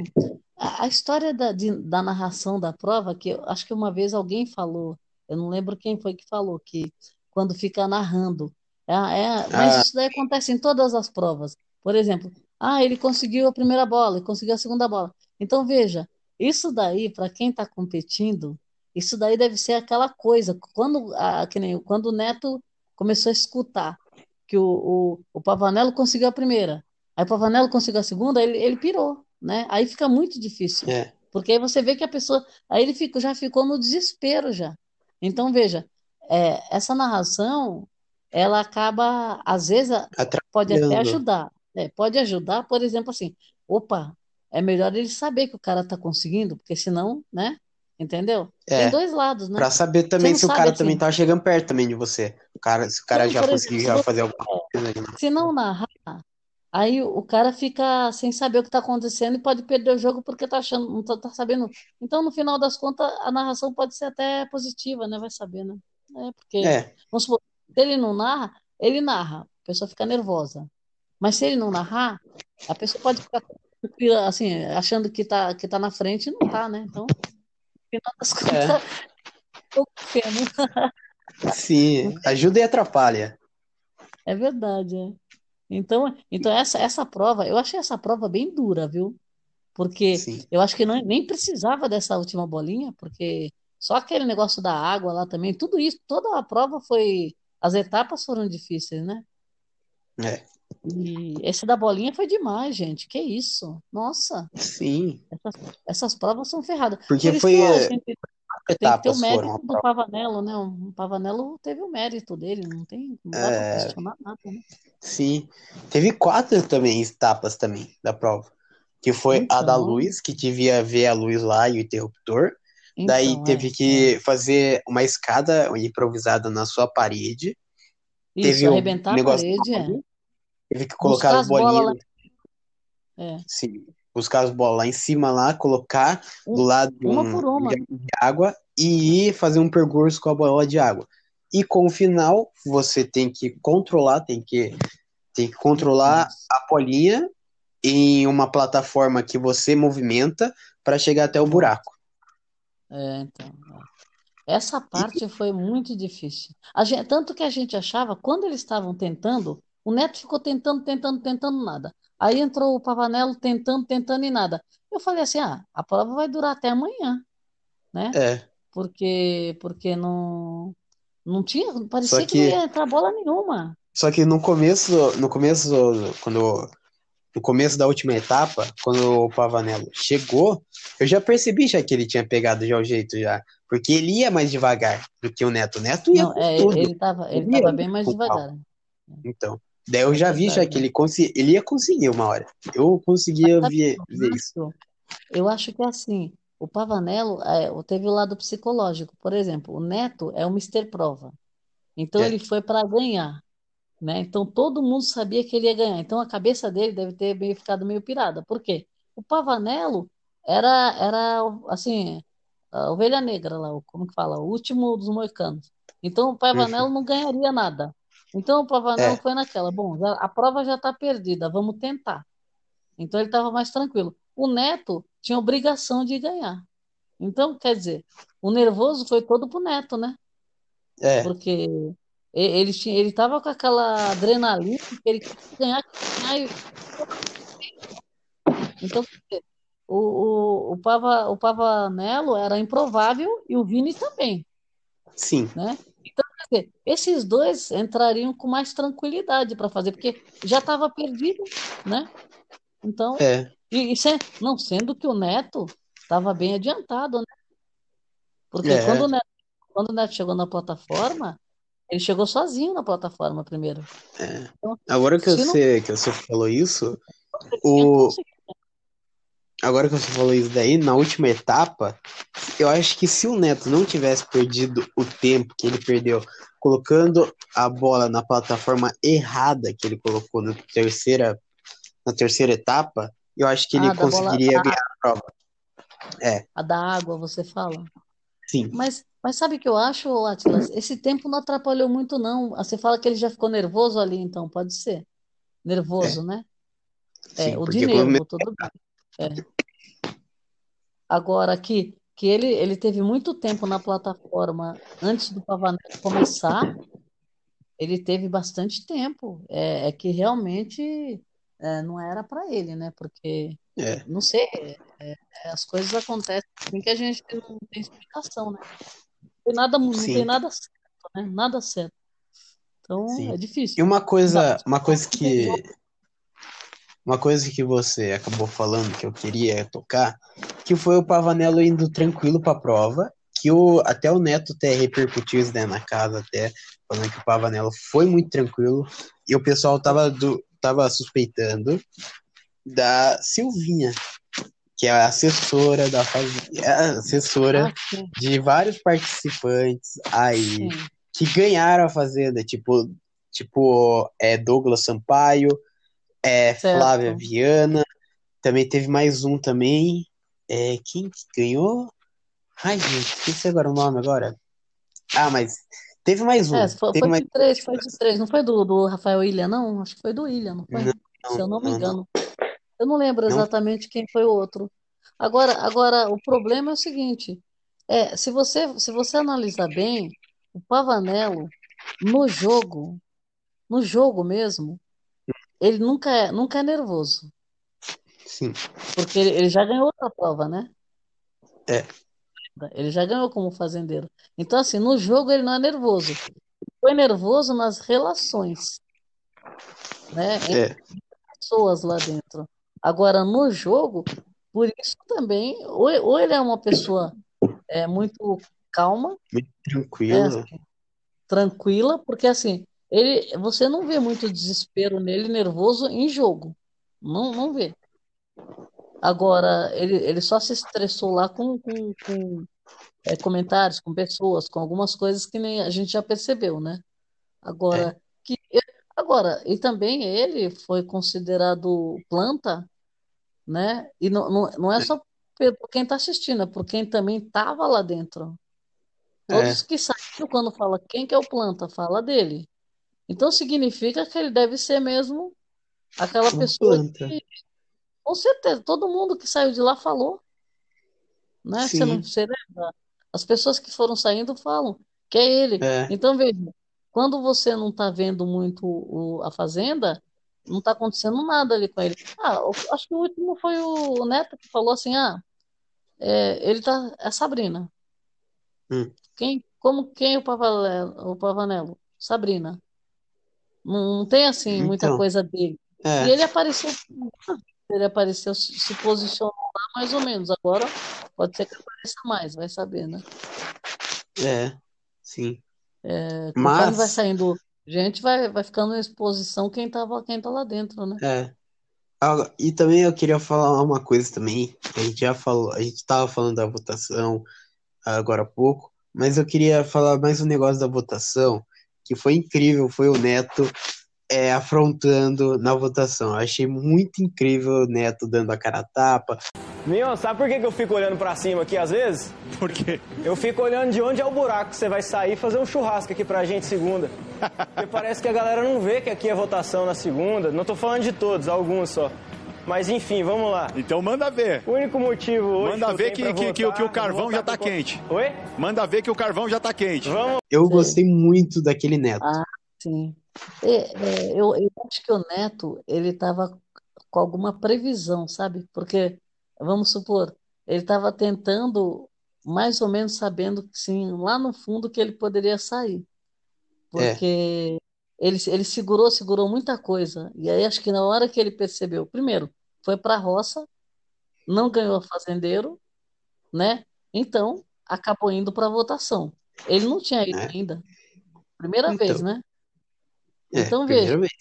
a, história da, de- da narração da prova, que eu acho que uma vez alguém falou, eu não lembro quem foi que falou, que quando fica narrando. É, é, mas Ah. isso daí acontece em todas as provas. Por exemplo, ah, ele conseguiu a primeira bola, ele conseguiu a segunda bola. Então, veja, isso daí, para quem está competindo, isso daí deve ser aquela coisa. Quando, a, que nem, quando o Neto começou a escutar que o, o, o Pavanello conseguiu a primeira, aí o Pavanello conseguiu a segunda, ele, ele pirou, né? Aí fica muito difícil, É. porque aí você vê que a pessoa, aí ele fica, já ficou no desespero já. Então veja, é, essa narração, ela acaba, às vezes, pode até ajudar, é, pode ajudar, por exemplo, assim, opa, é melhor ele saber que o cara tá conseguindo, porque senão, né? Entendeu? É. Tem dois lados, né? Pra saber também se o cara assim. também tá chegando perto também de você. O cara, se o cara Não, já conseguiu já fazer alguma coisa. né? Se não narrar, aí o cara fica sem saber o que está acontecendo e pode perder o jogo porque tá achando, não tá, tá sabendo. Então, no final das contas, a narração pode ser até positiva, né? Vai saber, né? É, porque, É, vamos supor, se ele não narra, ele narra, a pessoa fica nervosa. Mas se ele não narrar, a pessoa pode ficar assim, achando que tá, que tá na frente e não tá, né? Então, final das contas, pouco pena. sim. Ajuda e atrapalha. É verdade, é. Então, então essa, essa prova, eu achei essa prova bem dura, viu? Porque Sim. eu acho que não, nem precisava dessa última bolinha, porque só aquele negócio da água lá também, tudo isso, toda a prova foi. As etapas foram difíceis, né? É. E esse da bolinha foi demais, gente. Que isso? Nossa, Sim. essas, essas provas são ferradas. Porque Por foi, que a é, gente tem que ter o mérito do. Pavanello, né? O Pavanello teve o mérito dele, não tem, não dá É, questionar nada, né? sim. Teve quatro também etapas também da prova. Que foi a da Então, luz, que devia ver a luz lá e o interruptor. Daí então, teve é, é. que fazer uma escada improvisada na sua parede. Isso, Teve o arrebentar a negócio parede, é. Teve que colocar Buscar as bolinhas, É. sim, buscar as bolas lá em cima lá, colocar do lado de uma um por uma. de água e ir fazer um percurso com a bola de água. E com o final, você tem que controlar, tem que, tem que controlar a bolinha em uma plataforma que você movimenta para chegar até o buraco. É, então. é. Essa parte foi muito difícil. Gente- tanto que a gente achava, quando eles estavam tentando, o Neto ficou tentando, tentando, tentando, nada. Aí entrou o Pavanello tentando, tentando e nada. Eu falei assim: ah, a prova vai durar até amanhã, né? É, Porque, porque não, não tinha, parecia que não que ia entrar bola nenhuma. só que no começo, no começo quando no começo da última etapa, quando o Pavanello chegou, eu já percebi já que ele tinha pegado já o jeito já, porque ele ia mais devagar do que o Neto. O Neto ia Não, é, tudo. ele estava ele Ele tava bem mais devagar. Então, daí eu É já vi já que ele, consi ele ia conseguir uma hora. Eu conseguia Sabe ver, ver isso. Eu acho que é assim, o Pavanello é, teve o lado psicológico. Por exemplo, o Neto é o Mister Prova. Então É, ele foi para ganhar, né? Então todo mundo sabia que ele ia ganhar. Então a cabeça dele deve ter meio, ficado meio pirada. Por quê? O Pavanello era, era assim, a ovelha negra lá, como que fala? O último dos moicanos. Então o Pavanello uhum. não ganharia nada. Então o Pavanello É, foi naquela, bom, a prova já está perdida, vamos tentar. Então ele estava mais tranquilo. O Neto tinha obrigação de ganhar. Então, quer dizer, o nervoso foi todo pro Neto, né? é, Porque ele tinha, ele estava com aquela adrenalina que ele queria ganhar, ganhar. e- Então, o, o, o, Pava, o Pavanello era improvável e o Vini também, sim, né? Esses dois entrariam com mais tranquilidade para fazer, porque já estava perdido, né? Então, é, e, e se- não sendo que o Neto estava bem adiantado, né? Porque quando é, o Neto, quando o Neto chegou na plataforma, ele chegou sozinho na plataforma primeiro. é. Então, Agora que se não você, que você falou isso, o. agora que você falou isso daí, na última etapa, eu acho que se o Neto não tivesse perdido o tempo que ele perdeu colocando a bola na plataforma errada que ele colocou na terceira, na terceira etapa, eu acho que ele Ah, bola, conseguiria a, ganhar a prova. É, a da água, você fala. sim, Mas, mas sabe o que eu acho, Atlas? Esse tempo não atrapalhou muito, não. Ah, Você fala que ele já ficou nervoso ali, então, pode ser. é, Nervoso, né? É, sim, o de nervo, tudo bem. É. Agora, que, que ele, ele teve muito tempo na plataforma antes do Pavanello começar, ele teve bastante tempo. É, é que realmente é, não era para ele, né? Porque, é, não sei, é, é, as coisas acontecem assim que a gente não tem explicação, né? Não tem nada, não tem nada certo, né? Nada certo. Então, é sim. E difícil. uma Não, coisa, uma coisa que Uma coisa que você acabou falando que eu queria tocar, que foi o Pavanello indo tranquilo para a prova, que o, até o Neto até repercutiu isso daí na casa, até falando que o Pavanello foi muito tranquilo, e o pessoal tava, do, tava suspeitando da Silvinha, que é a assessora da é assessora Ah, de vários participantes aí sim. que ganharam a fazenda, tipo, tipo é, Douglas Sampaio, é, Flávia Certo. Viana, também teve mais um também. É, quem que ganhou? Ai, gente, esqueci agora o nome agora. Ah, mas teve mais É, um. foi, Teve foi mais de três, foi de três. Não foi do, do Rafael Ilha, não? Acho que foi do Ilha, não foi? Não, Se eu não me não, não. engano. Eu não lembro Não, exatamente quem foi o outro. Agora, agora o problema é o seguinte: é, se você, se você analisar bem, o Pavanello, no jogo, no jogo mesmo, ele nunca é, nunca é nervoso. sim. Porque ele, ele já ganhou outra prova, né? É, Ele já ganhou como fazendeiro. Então, assim, no jogo ele não é nervoso. Foi nervoso nas relações, né? Entre é, pessoas lá dentro. Agora, no jogo, por isso também, ou, ou ele é uma pessoa é, muito calma, muito né? tranquilo. assim, tranquila, porque assim, ele, você não vê muito desespero nele, nervoso em jogo. Não, não vê. Agora, ele, ele só se estressou lá com, com, com é, comentários, com pessoas, com algumas coisas que nem a gente já percebeu, né? É, Agora, que, agora, e também ele foi considerado planta, né? E não, não, não é é, só por quem está assistindo, é por quem também estava lá dentro. Todos que saíram, quando fala quem que é o planta, fala dele. Então significa que ele deve ser mesmo aquela Uma pessoa planta. que, com certeza, todo mundo que saiu de lá falou, né? Você não, você lembra? As pessoas que foram saindo falam que é ele. é, Então, veja, quando você não está vendo muito o- a Fazenda, não está acontecendo nada ali com ele. Ah, acho que o último foi o Neto que falou assim, ah, é, ele tá, é Sabrina. hum, Quem, como, quem é o Pavanello? O Pavanello? Sabrina. Não, não tem assim muita então, coisa dele. E é, ele apareceu, ele apareceu, se posicionou lá mais ou menos. Agora pode ser que apareça mais, vai saber, né? é, sim. É, conforme vai Mas, saindo gente, vai, vai ficando em exposição quem tava, quem tá lá dentro, né? é, ah, e também eu queria falar uma coisa também, a gente já falou, a gente tava falando da votação agora há pouco, mas eu queria falar mais um negócio da votação, que foi incrível, foi o Neto é, afrontando na votação. Eu achei muito incrível o Neto dando a cara a tapa. Mion, sabe por que, que eu fico olhando pra cima aqui às vezes? Por quê? Eu fico olhando de onde é o buraco que você vai sair e fazer um churrasco aqui pra gente segunda. Porque parece que a galera não vê que aqui é votação na segunda. Não tô falando de todos, alguns só. Mas enfim, vamos lá. Então manda ver. O único motivo hoje Manda que ver tenho que- pra que- que o- votar, que o carvão votar já tá por- quente. Oi? Manda ver que o carvão já tá quente. Vamos Eu gostei muito daquele Neto. Ah, sim. É, é, eu, eu acho que o Neto, ele estava com alguma previsão, sabe? Porque, vamos supor, ele estava tentando, mais ou menos sabendo que sim, lá no fundo que ele poderia sair. É, Porque ele, ele segurou, segurou muita coisa. E aí acho que na hora que ele percebeu, primeiro, foi para a roça, não ganhou fazendeiro, né? Então, acabou indo para a votação. Ele não tinha ido é. ainda. Primeira vez, Então, né? é, Então, veja, vez.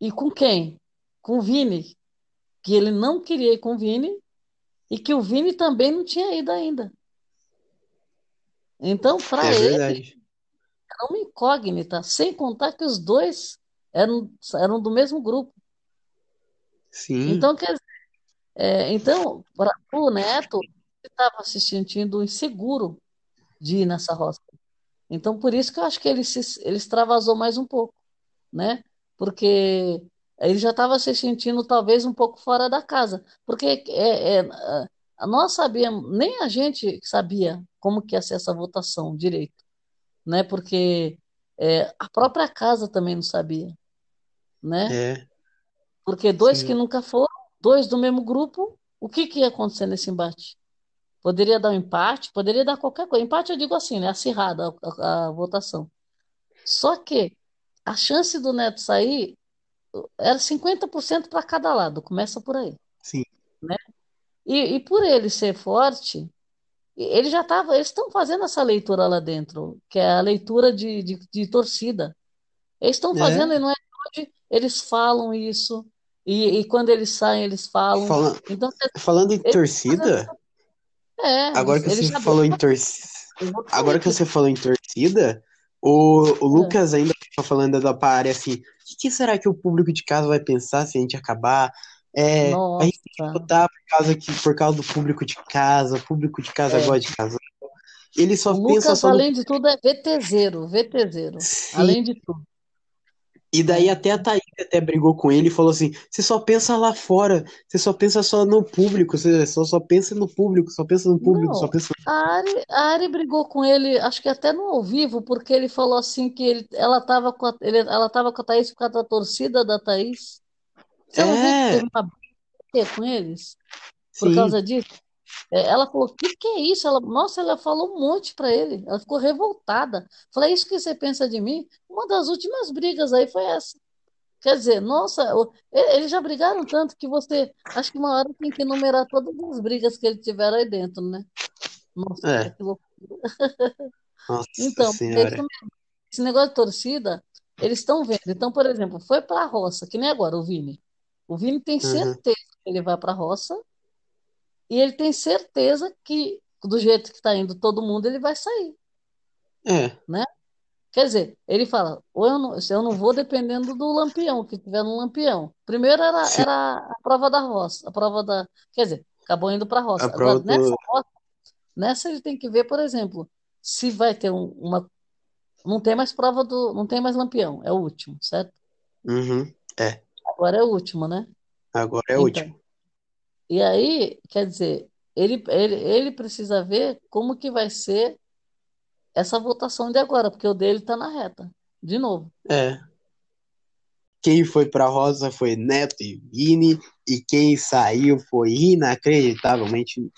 e com quem? Com o Vini, que ele não queria ir com o Vini e que o Vini também não tinha ido ainda. Então, para É ele, verdade. Era uma incógnita, sem contar que os dois eram, eram do mesmo grupo. Sim, Então, quer dizer, é, então, para o Neto, ele estava se sentindo inseguro de ir nessa roça. Então, por isso que eu acho que ele se, ele extravasou mais um pouco, né? Porque ele já estava se sentindo talvez um pouco fora da casa. Porque é, é, nós sabíamos, nem a gente sabia como que ia ser essa votação direito, né? Porque é, a própria casa também não sabia, né? é, Porque dois que sim. nunca foram, dois do mesmo grupo, o que que ia acontecer nesse embate? Poderia dar um empate, poderia dar qualquer coisa. Empate eu digo assim, né? Acirrada a, a- a votação. Só que a chance do Neto sair era 50% para cada lado, começa por aí, Sim, né? E, e por ele ser forte, ele já estava, eles estão fazendo essa leitura lá dentro, que é a leitura de, de, de torcida. Eles estão fazendo é. e não é hoje, eles falam isso, e, e quando eles saem, eles falam. Fala- Então, falando em torcida, é, agora que você falou em torcida, agora que você falou em torcida, o, o É. Lucas ainda tava falando da área assim, o que, que será que o público de casa vai pensar se a gente acabar? É, a gente tem que Nossa, votar por causa, que, por causa do público de casa, o público de casa é. gosta de casal. Ele só O pensa Lucas, só no além de tudo, é VTZero, VTZero, sim. além de tudo. E daí até a Thaís até brigou com ele e falou assim: você só pensa lá fora, você só pensa só no público, você só, só pensa no público, só pensa no público, só Não, pensa. a Ari, a Ari brigou com ele, acho que até no ao vivo, porque ele falou assim que ele, ela estava com a, ele, ela tava com a Thaís por causa da torcida da Thaís. Você não viu que É, teve uma briga com eles por sim, causa disso? É, Ela falou, o que que é isso? Ela, nossa, ela falou um monte para ele. Ela ficou revoltada. Falei, é isso que você pensa de mim? Uma das últimas brigas aí foi essa. Quer dizer, nossa, eles já brigaram tanto que você, acho que uma hora tem que enumerar todas as brigas que eles tiveram aí dentro, né? Nossa, é, que loucura. nossa Então, é. Esse negócio de torcida, eles estão vendo. Então, por exemplo, foi para a roça, que nem agora o Vini. O Vini tem Uhum. certeza que ele vai para a roça e ele tem certeza que, do jeito que está indo todo mundo, ele vai sair, É, né? Quer dizer, ele fala, ou eu não, eu não vou dependendo do Lampião, que tiver no Lampião. Primeiro era, era a prova da roça, a prova da. Quer dizer, acabou indo para a roça. Agora, nessa do. roça, nessa ele tem que ver, por exemplo, se vai ter um- uma. Não tem mais prova do. Não tem mais Lampião, é o último, certo? Uhum. É, Agora é o último, né? agora é o Então, último. e aí, quer dizer, ele, ele, ele precisa ver como que vai ser essa votação de agora, porque o dele tá na reta, de novo. É. Quem foi pra Rosa foi Neto e Vini, e quem saiu foi inacreditavelmente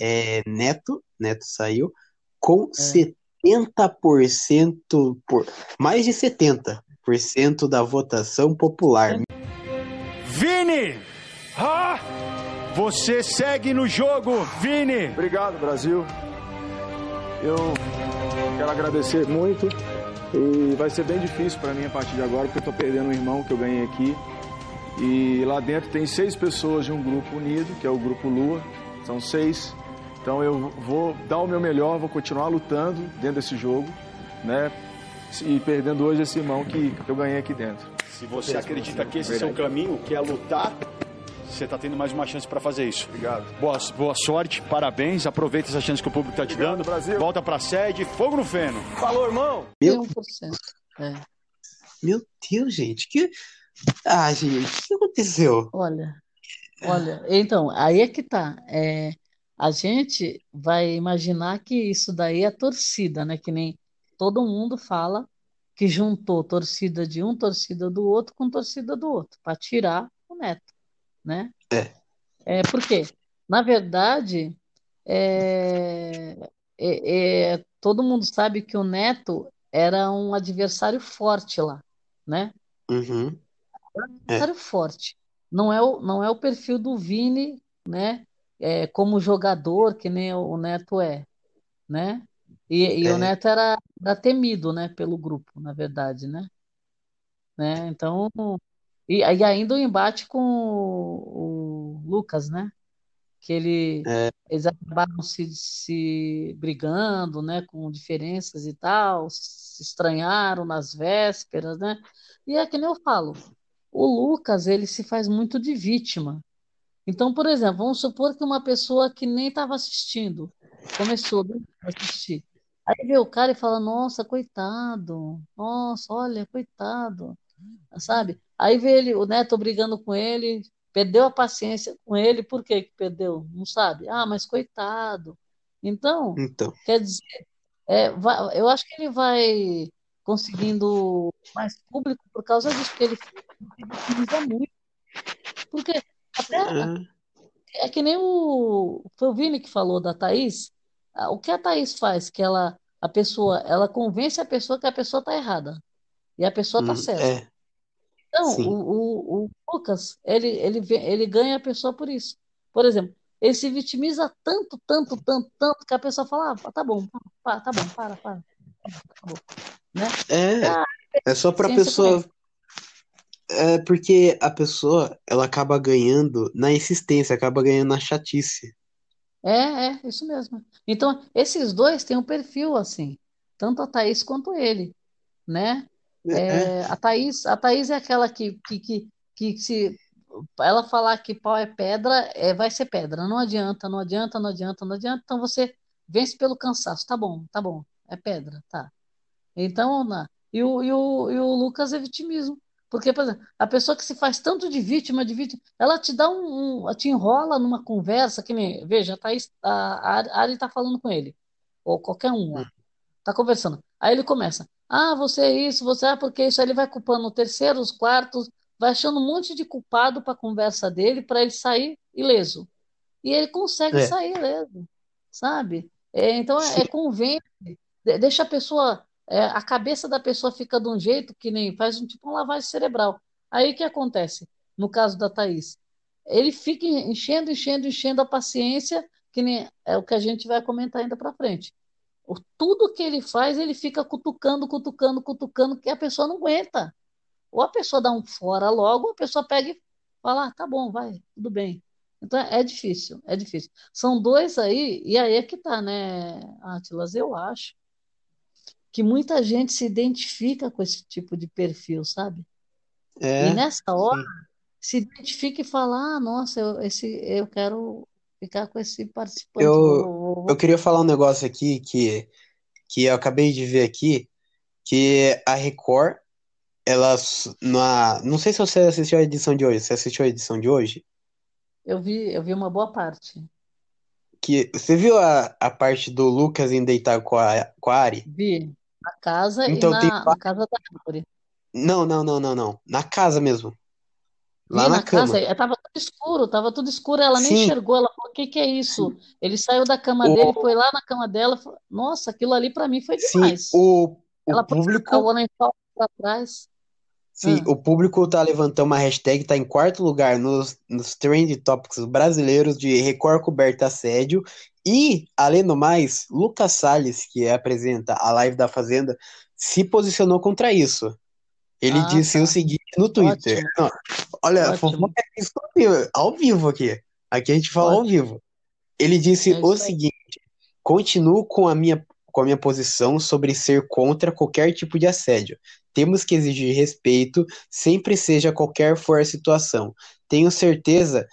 É, é, Neto. Neto saiu com é. 70% por mais de 70% da votação popular. Vini! Ah! Você segue no jogo, Vini! Obrigado, Brasil. Eu quero agradecer muito e vai ser bem difícil para mim a partir de agora, porque eu tô perdendo um irmão que eu ganhei aqui. E lá dentro tem seis pessoas de um grupo unido, que é o Grupo Lua. São seis. Então eu vou dar o meu melhor, vou continuar lutando dentro desse jogo, né? E perdendo hoje esse irmão que, que eu ganhei aqui dentro. Se você acredita que esse é o seu caminho, que é lutar, você está tendo mais uma chance para fazer isso. Obrigado. Boa, boa sorte, parabéns, aproveita essa chance que o público está te Obrigado, dando. Brasil. Volta para a sede, fogo no feno. Falou, irmão? Meu, 1%. É. meu Deus, gente, que. Ah, gente, o que aconteceu? Olha, olha, então, aí é que tá. É, a gente vai imaginar que isso daí é torcida, né? Que nem todo mundo fala que juntou torcida de um, torcida do outro com torcida do outro, para tirar o Neto, né? É. É porque, na verdade, é, é- é- todo mundo sabe que o Neto era um adversário forte lá, né? Uhum. adversário forte. Não é o, não é o perfil do Vini, né? É, como jogador, que nem o Neto é, né? E, e o É. Neto era, era temido, né? Pelo grupo, na verdade, né? Né? Então, e, e ainda o embate com o, o Lucas, né? Que ele, É. eles acabaram se, se brigando, né? Com diferenças e tal, se estranharam nas vésperas, né? E é que nem eu falo, o Lucas, ele se faz muito de vítima. Então, por exemplo, vamos supor que uma pessoa que nem estava assistindo começou a assistir. Aí vê o cara e fala: Nossa, coitado, nossa, olha, coitado, sabe? Aí vê ele, o neto brigando com ele, perdeu a paciência com ele, por que que perdeu? Não sabe? Ah, mas coitado. Então, Então, quer dizer, é, vai- eu acho que ele vai conseguindo mais público por causa disso, porque ele se vitimiza muito. Porque até é, é que nem o. Foi o Vini que falou da Thaís. Ah, O que a Thaís faz? Que ela, a pessoa, ela convence a pessoa que a pessoa está errada. E a pessoa está hum, certa. é, Então, sim. o, o, o Lucas, ele, ele, ele ganha a pessoa por isso. Por exemplo, ele se vitimiza tanto, tanto, tanto, tanto, que a pessoa fala, ah, tá bom, para, tá bom, para, para. Né? É, Ah, é só pra pessoa. É porque a pessoa, ela acaba ganhando na insistência, acaba ganhando na chatice. É, é, isso mesmo. Então, esses dois têm um perfil assim, tanto a Thaís quanto ele, né? É, É, a Thaís, a Thaís é aquela que, que, que, que se ela falar que pau é pedra, é, vai ser pedra. Não adianta, não adianta, não adianta, não adianta. Então você vence pelo cansaço. Tá bom, tá bom, é pedra, tá. Então, na, e o, e o, e o Lucas é vitimismo. Porque, por exemplo, a pessoa que se faz tanto de vítima, de vítima, ela te dá um, um- te enrola numa conversa, que nem, veja, a Thaís, a, a Ari está falando com ele, ou qualquer um lá, tá conversando. Aí ele começa, ah, você é isso, você é porque isso, aí ele vai culpando o terceiro, os quartos, vai achando um monte de culpado para a conversa dele, para ele sair ileso. E ele consegue É. sair ileso, sabe? É, então, é, é convence, deixa a pessoa, é, a cabeça da pessoa fica de um jeito que nem faz um tipo uma lavagem cerebral. Aí o que acontece? No caso da Thaís, ele fica enchendo, enchendo, enchendo a paciência, que nem é o que a gente vai comentar ainda para frente. O- Tudo que ele faz, ele fica cutucando, cutucando, cutucando, que a pessoa não aguenta. Ou a pessoa dá um fora logo, ou a pessoa pega e fala, ah, tá bom, vai, tudo bem. Então é difícil, é difícil. São dois aí, e aí é que tá, né, Atlas? Eu acho que muita gente se identifica com esse tipo de perfil, sabe? É, E nessa hora sim. se identifica e fala, ah, nossa, eu, esse, eu quero ficar com esse participante. Eu, Vou- eu queria falar um negócio aqui que, que eu acabei de ver aqui, que a Record, ela, na, não sei se você assistiu a edição de hoje, você assistiu a edição de hoje? Eu vi, eu vi uma boa parte. Que, você viu a, a parte do Lucas indo deitar com a, com a Ari? Vi na casa e Então tem na, casa da árvore. Não, não, não, não, não. Na casa mesmo. Lá na na casa, cama. eh, tava tudo escuro, tava tudo escuro, ela nem Sim. enxergou, ela falou, o que que é isso? Ele saiu da cama O- dele, foi lá na cama dela, falou, nossa, aquilo ali pra mim foi Sim, demais. o, o Ela público. o lençol pra trás. Sim, Ah. o público tá levantando uma hashtag, tá em quarto lugar nos, nos trend topics brasileiros de Record coberta assédio. E, além do mais, Lucas Salles, que apresenta a live da Fazenda, se posicionou contra isso. Ele Ah, disse tá. o seguinte no Twitter. Não, olha, fofoca é isso ao vivo- ao aqui. Aqui a gente fala ao Ótimo. vivo. Ele disse É o seguinte: continuo com a minha, com a minha posição sobre ser contra qualquer tipo de assédio. Temos que exigir respeito, sempre seja qualquer for a situação. Tenho certeza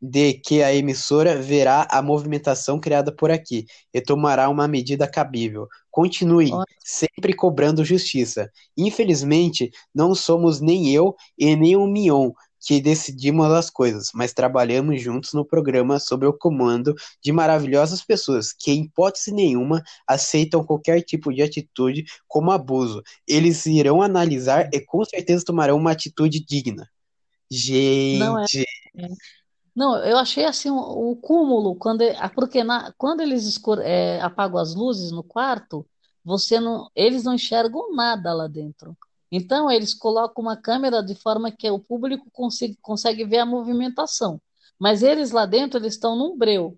de que a emissora verá a movimentação criada por aqui e tomará uma medida cabível. Continue sempre cobrando justiça. Infelizmente, não somos nem eu e nem o Mion que decidimos as coisas, mas trabalhamos juntos no programa sob o comando de maravilhosas pessoas que, em hipótese nenhuma, aceitam qualquer tipo de atitude como abuso. Eles irão analisar e com certeza tomarão uma atitude digna. Não é. Não, eu achei assim o, cúmulo quando ah, porque na, quando eles escure- é, apagam as luzes no quarto, você não, eles não enxergam nada lá dentro. Então eles colocam uma câmera de forma que o público consiga, consegue ver a movimentação. Mas eles lá dentro eles estão num breu.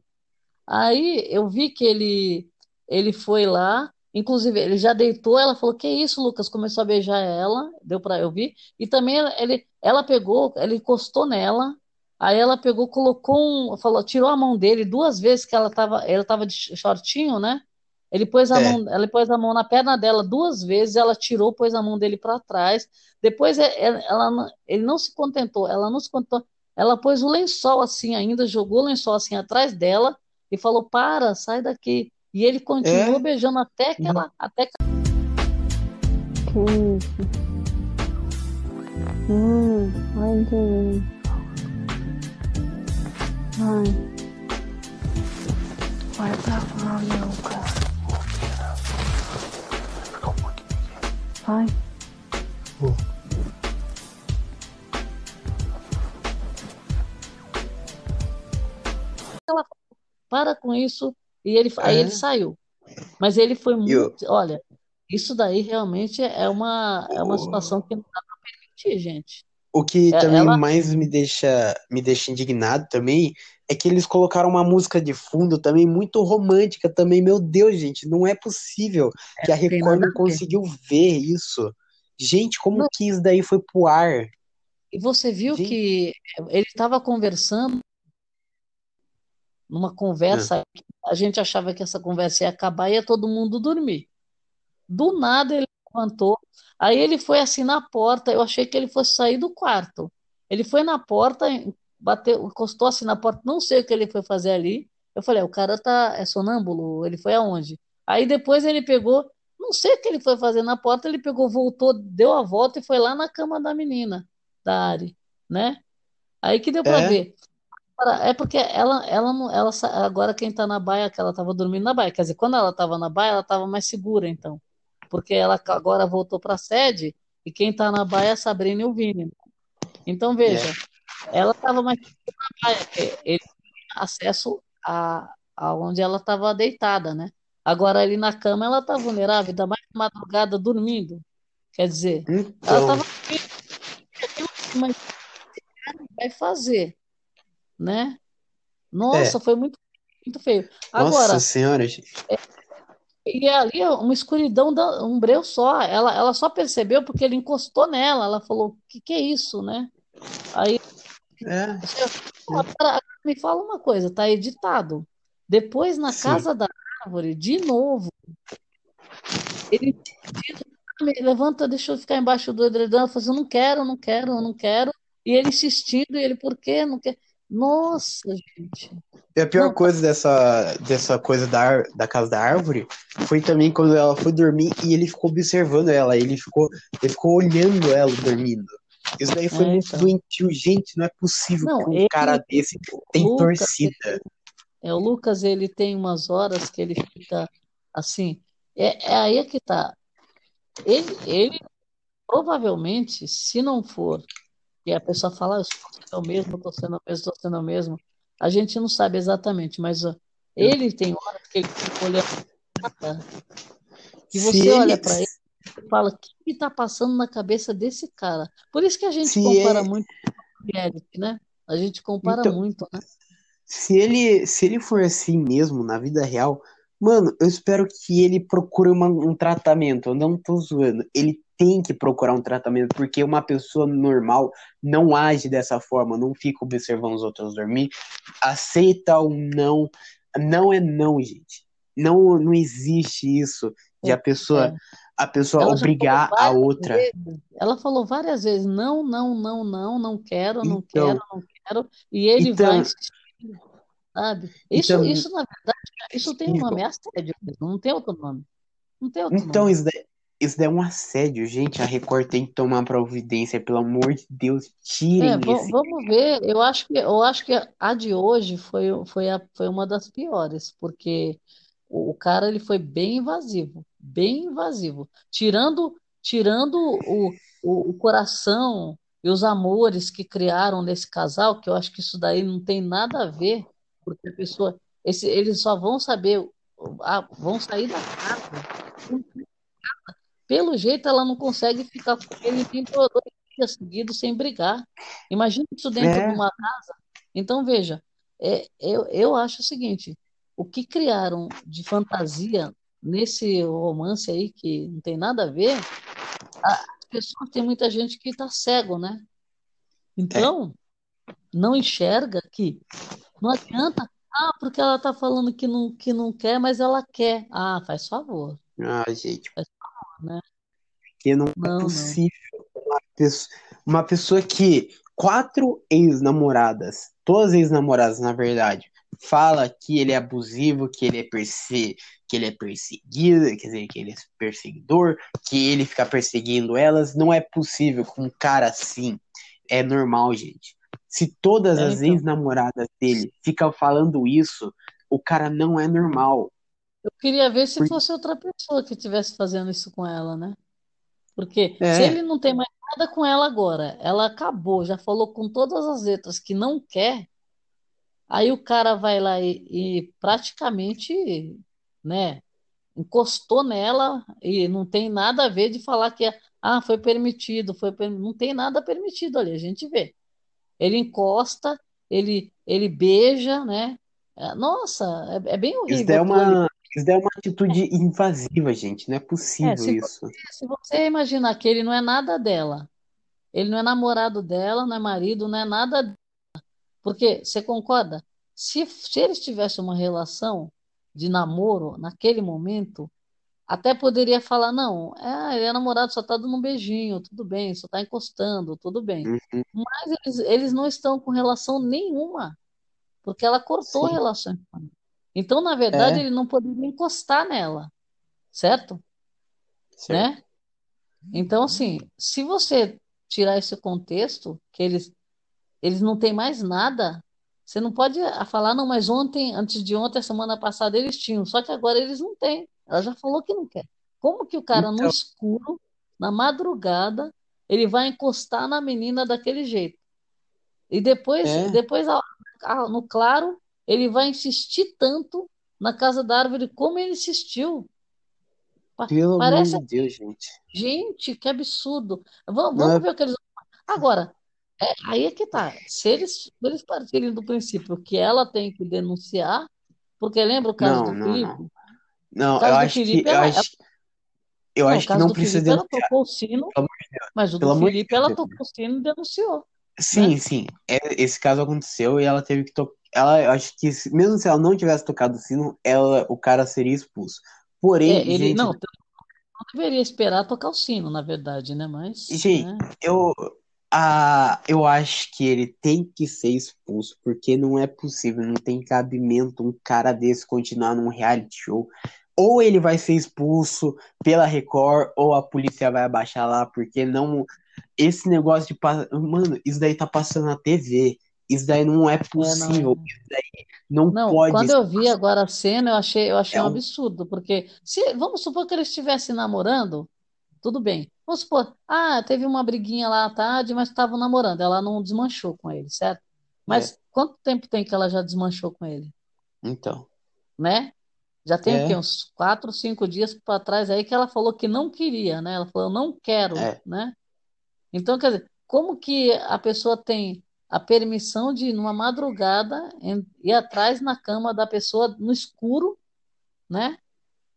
Aí eu vi que ele ele foi lá, inclusive ele já deitou, ela falou: "Que isso, Lucas?" Começou a beijar ela, deu para eu ver. E também ele ela pegou, ele encostou nela. Aí ela pegou, colocou um, falou, tirou a mão dele duas vezes que ela tava, ela tava de shortinho, né? Ele pôs a É. mão, ela pôs a mão na perna dela duas vezes, ela tirou, pôs a mão dele para trás. Depois é- é- ela, não- ele não se contentou, ela não se contentou. Ela pôs o lençol assim ainda, jogou o lençol assim atrás dela e falou: "Para, sai daqui". E ele continuou É. beijando até que ela, até que? Hum, ai, Ai. Vai pra lá, Lucas. Vai. ela falou, para com isso. E ele, aí É. ele saiu. Mas ele foi muito. Olha, isso daí realmente é uma, é uma situação que não dá para permitir, gente. O que É, também ela- mais me deixa, me deixa indignado também é que eles colocaram uma música de fundo também muito romântica também. Meu Deus, gente, não é possível que a Record não conseguiu ver isso. Gente, como Não. que isso daí foi pro ar? E você viu Gente. que ele estava conversando numa conversa, que a gente achava que essa conversa ia acabar e ia todo mundo dormir. Do nada ele levantou, aí ele foi assim na porta, eu achei que ele fosse sair do quarto. Ele foi na porta, bateu, encostou assim na porta, não sei o que ele foi fazer ali. Eu falei, "Ah, o cara tá, é sonâmbulo, ele foi aonde? Aí depois ele pegou, não sei o que ele foi fazer na porta, ele pegou, voltou, deu a volta e foi lá na cama da menina, da Ari, né? Aí que deu pra É. ver. É porque ela, ela, não- ela, agora quem tá na baia, que ela tava dormindo na baia, quer dizer, quando ela tava na baia, ela tava mais segura, então, porque ela agora voltou pra sede e quem tá na baia é a Sabrina e o Vini. Então, veja, ela tava mais na baia, porque ele tinha acesso a, a onde ela tava deitada, né? Agora ali na cama ela tá vulnerável, ainda mais de madrugada dormindo. Quer dizer, ela Então, tava mas o que esse cara vai fazer, né? Nossa, foi muito, muito feio. Agora, nossa senhora, gente. E ali uma escuridão, da- um breu só. Ela, ela só percebeu porque ele encostou nela. Ela falou: O que, que é isso, né? Aí, É, me fala uma coisa: tá editado. Depois, na Sim. casa da árvore, de novo, ele "Ah, me levanta, deixa eu ficar embaixo do edredom. Ela falou assim, não quero, não quero, não quero. E ele insistindo, e ele, por quê? Não quer. Nossa, gente. E a pior Não, coisa dessa, dessa coisa da, da casa da árvore foi também quando ela foi dormir e ele ficou observando ela, ele ficou, ele ficou olhando ela dormindo. Isso daí foi É, muito então. doentio. Gente, não é possível Não, que um ele- cara desse tem Lucas, torcida. É, o Lucas, ele tem umas horas que ele fica assim. É, é aí é que tá. Ele, ele provavelmente, se não for, e a pessoa fala, "Ah, eu estou sendo eu mesmo, estou sendo eu mesmo, estou sendo eu mesmo, a gente não sabe exatamente, mas ó, ele tem horas que ele fica olhando que você olha para ele e fala, o que está passando na cabeça desse cara? Por isso que a gente compara muito com o reality, né? A gente compara Então, muito, né? Se ele, se ele for assim mesmo na vida real, mano, eu espero que ele procure uma- um tratamento. Eu não tô zoando. Ele tem que procurar um tratamento, porque uma pessoa normal não age dessa forma, não fica observando os outros dormir. Aceita ou não. Não é não, gente. Não, não existe isso de a pessoa, É. a pessoa Ela obrigar a outra. vezes. Ela falou várias vezes, não, não, não, não, não quero, não Então, quero, não quero. E ele então, vai sabe? Isso, então, isso, na verdade, isso tem um nome, é assédio não tem outro nome. Não tem outro Então, nome. isso daí, isso daí é um assédio, gente. A Record tem que tomar providência, pelo amor de Deus, É, tirem va- esse. vamos ver. Eu acho que, eu acho que a de hoje foi, foi, a, foi uma das piores, porque o, o cara ele foi bem invasivo, bem invasivo, tirando, tirando o, o, o coração e os amores que criaram nesse casal, que eu acho que isso daí não tem nada a ver, porque a pessoa, esse, eles só vão saber, vão sair da casa. Pelo jeito, ela não consegue ficar com ele nem dois dois dias seguidos sem brigar. Imagina isso dentro de É, uma casa. Então, veja, é, eu, eu acho o seguinte: o que criaram de fantasia nesse romance aí, que não tem nada a ver, a- as pessoas, tem muita gente que está cego, né? é. Então, não enxerga que não adianta, ah, porque ela está falando que não, que não quer, mas ela quer. Ah, faz favor, Ah, gente, faz favor, né? porque não é Não, não. possível uma pessoa, uma pessoa que quatro ex-namoradas, todas ex-namoradas, na verdade, fala que ele é abusivo, que ele é perse... que ele é perseguido, quer dizer, que ele é perseguidor, que ele fica perseguindo elas. Não é possível com um cara assim. É normal, gente. Se todas É, as então. ex-namoradas dele ficam falando isso, o cara não é normal. Eu queria ver se fosse outra pessoa que estivesse fazendo isso com ela, né? Porque se É, ele não tem mais nada com ela agora, ela acabou, já falou com todas as letras que não quer, aí o cara vai lá e, e praticamente, né, encostou nela e não tem nada a ver de falar que é, ah, foi permitido, foi per- não tem nada permitido ali, a gente vê. Ele encosta, ele ele beija, né? É, Nossa, é, é bem isso daí horrível é aquilo ali. uma, isso é uma atitude invasiva, gente. Não é É, possível se isso. você, se você imaginar que ele não é nada dela, ele não é namorado dela, não é marido, não é nada. Porque, você concorda? Se, se eles tivessem uma relação de namoro naquele momento, até poderia falar, não, é, ele é namorado, só tá dando um beijinho, tudo bem, só tá encostando, tudo bem. Uhum, Mas eles, eles não estão com relação nenhuma, porque ela cortou a sim. relação com ele. Então, na verdade, É, ele não poderia encostar nela, certo? Né? Então, assim, se você tirar esse contexto, que eles, eles não têm mais nada, você não pode ah, falar, não, mas ontem, antes de ontem, a semana passada eles tinham, só que agora eles não têm. Ela já falou que não quer. Como que o cara no Então, escuro, na madrugada, ele vai encostar na menina daquele jeito? E depois, é, depois no claro, ele vai insistir tanto na casa da árvore como ele insistiu. Pelo amor Parece de Deus, gente. Gente, que absurdo. Vamos, Não vamos é, ver o que eles. Agora, é, aí é que tá. Se eles, eles partirem do princípio que ela tem que denunciar, porque lembra o caso não, do não, não. Felipe? O Não, eu acho que, Felipe, eu ela, acho, eu não, acho que não precisa Felipe, ela denunciar, tocou o sino, pelo amor mas o do amor Felipe, ela tocou o sino e denunciou? Sim, sim. É, esse caso aconteceu e ela teve que tocar. Ela, eu acho que mesmo se ela não tivesse tocado o sino, ela, o cara seria expulso. É, Porém, ele gente, não, não deveria esperar tocar o sino, na verdade, né? Mas, gente, né? eu, Ah, eu acho que ele tem que ser expulso, porque não é possível, não tem cabimento um cara desse continuar num reality show. Ou ele vai ser expulso pela Record, ou a polícia vai abaixar lá, porque não. Esse negócio de. Mano, isso daí tá passando na TV. Isso daí não é possível. não. Isso daí não, Não, pode. quando eu vi agora a cena, eu achei, eu achei É um absurdo, porque se, vamos supor que eles estivessem namorando, tudo bem. Vamos supor, ah, teve uma briguinha lá à tarde, mas estavam namorando, ela não desmanchou com ele, certo? Mas quanto tempo tem que ela já desmanchou com ele, Então. né? Já tem o É. quê? Uns quatro, cinco dias para trás aí que ela falou que não queria, né? Ela falou, eu não quero, É. né? Então, quer dizer, como que a pessoa tem a permissão de, numa madrugada, ir atrás na cama da pessoa no escuro, né?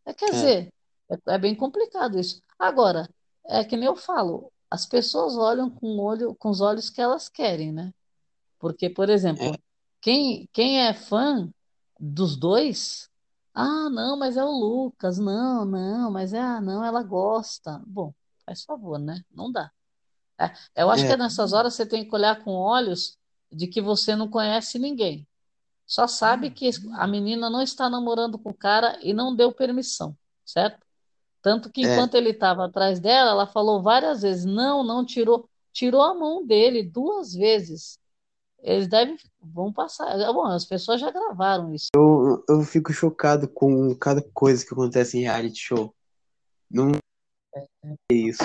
É, quer É. dizer, é, é bem complicado isso. Agora, é que nem eu falo, as pessoas olham com olho, com os olhos que elas querem, né? Porque, por exemplo, É. quem, quem é fã dos dois, ah, não, mas é o Lucas, não, não, mas é, ah, não, ela gosta. Bom, faz favor, né? Não dá. É, eu acho É. que é nessas horas você tem que olhar com olhos de que você não conhece ninguém. Só sabe que a menina não está namorando com o cara e não deu permissão, certo? Tanto que É. enquanto ele estava atrás dela, ela falou várias vezes, não, não tirou, tirou a mão dele duas vezes. Eles devem, vão passar. Bom, as pessoas já gravaram isso. Eu, eu fico chocado com cada coisa que acontece em reality show. Não é isso.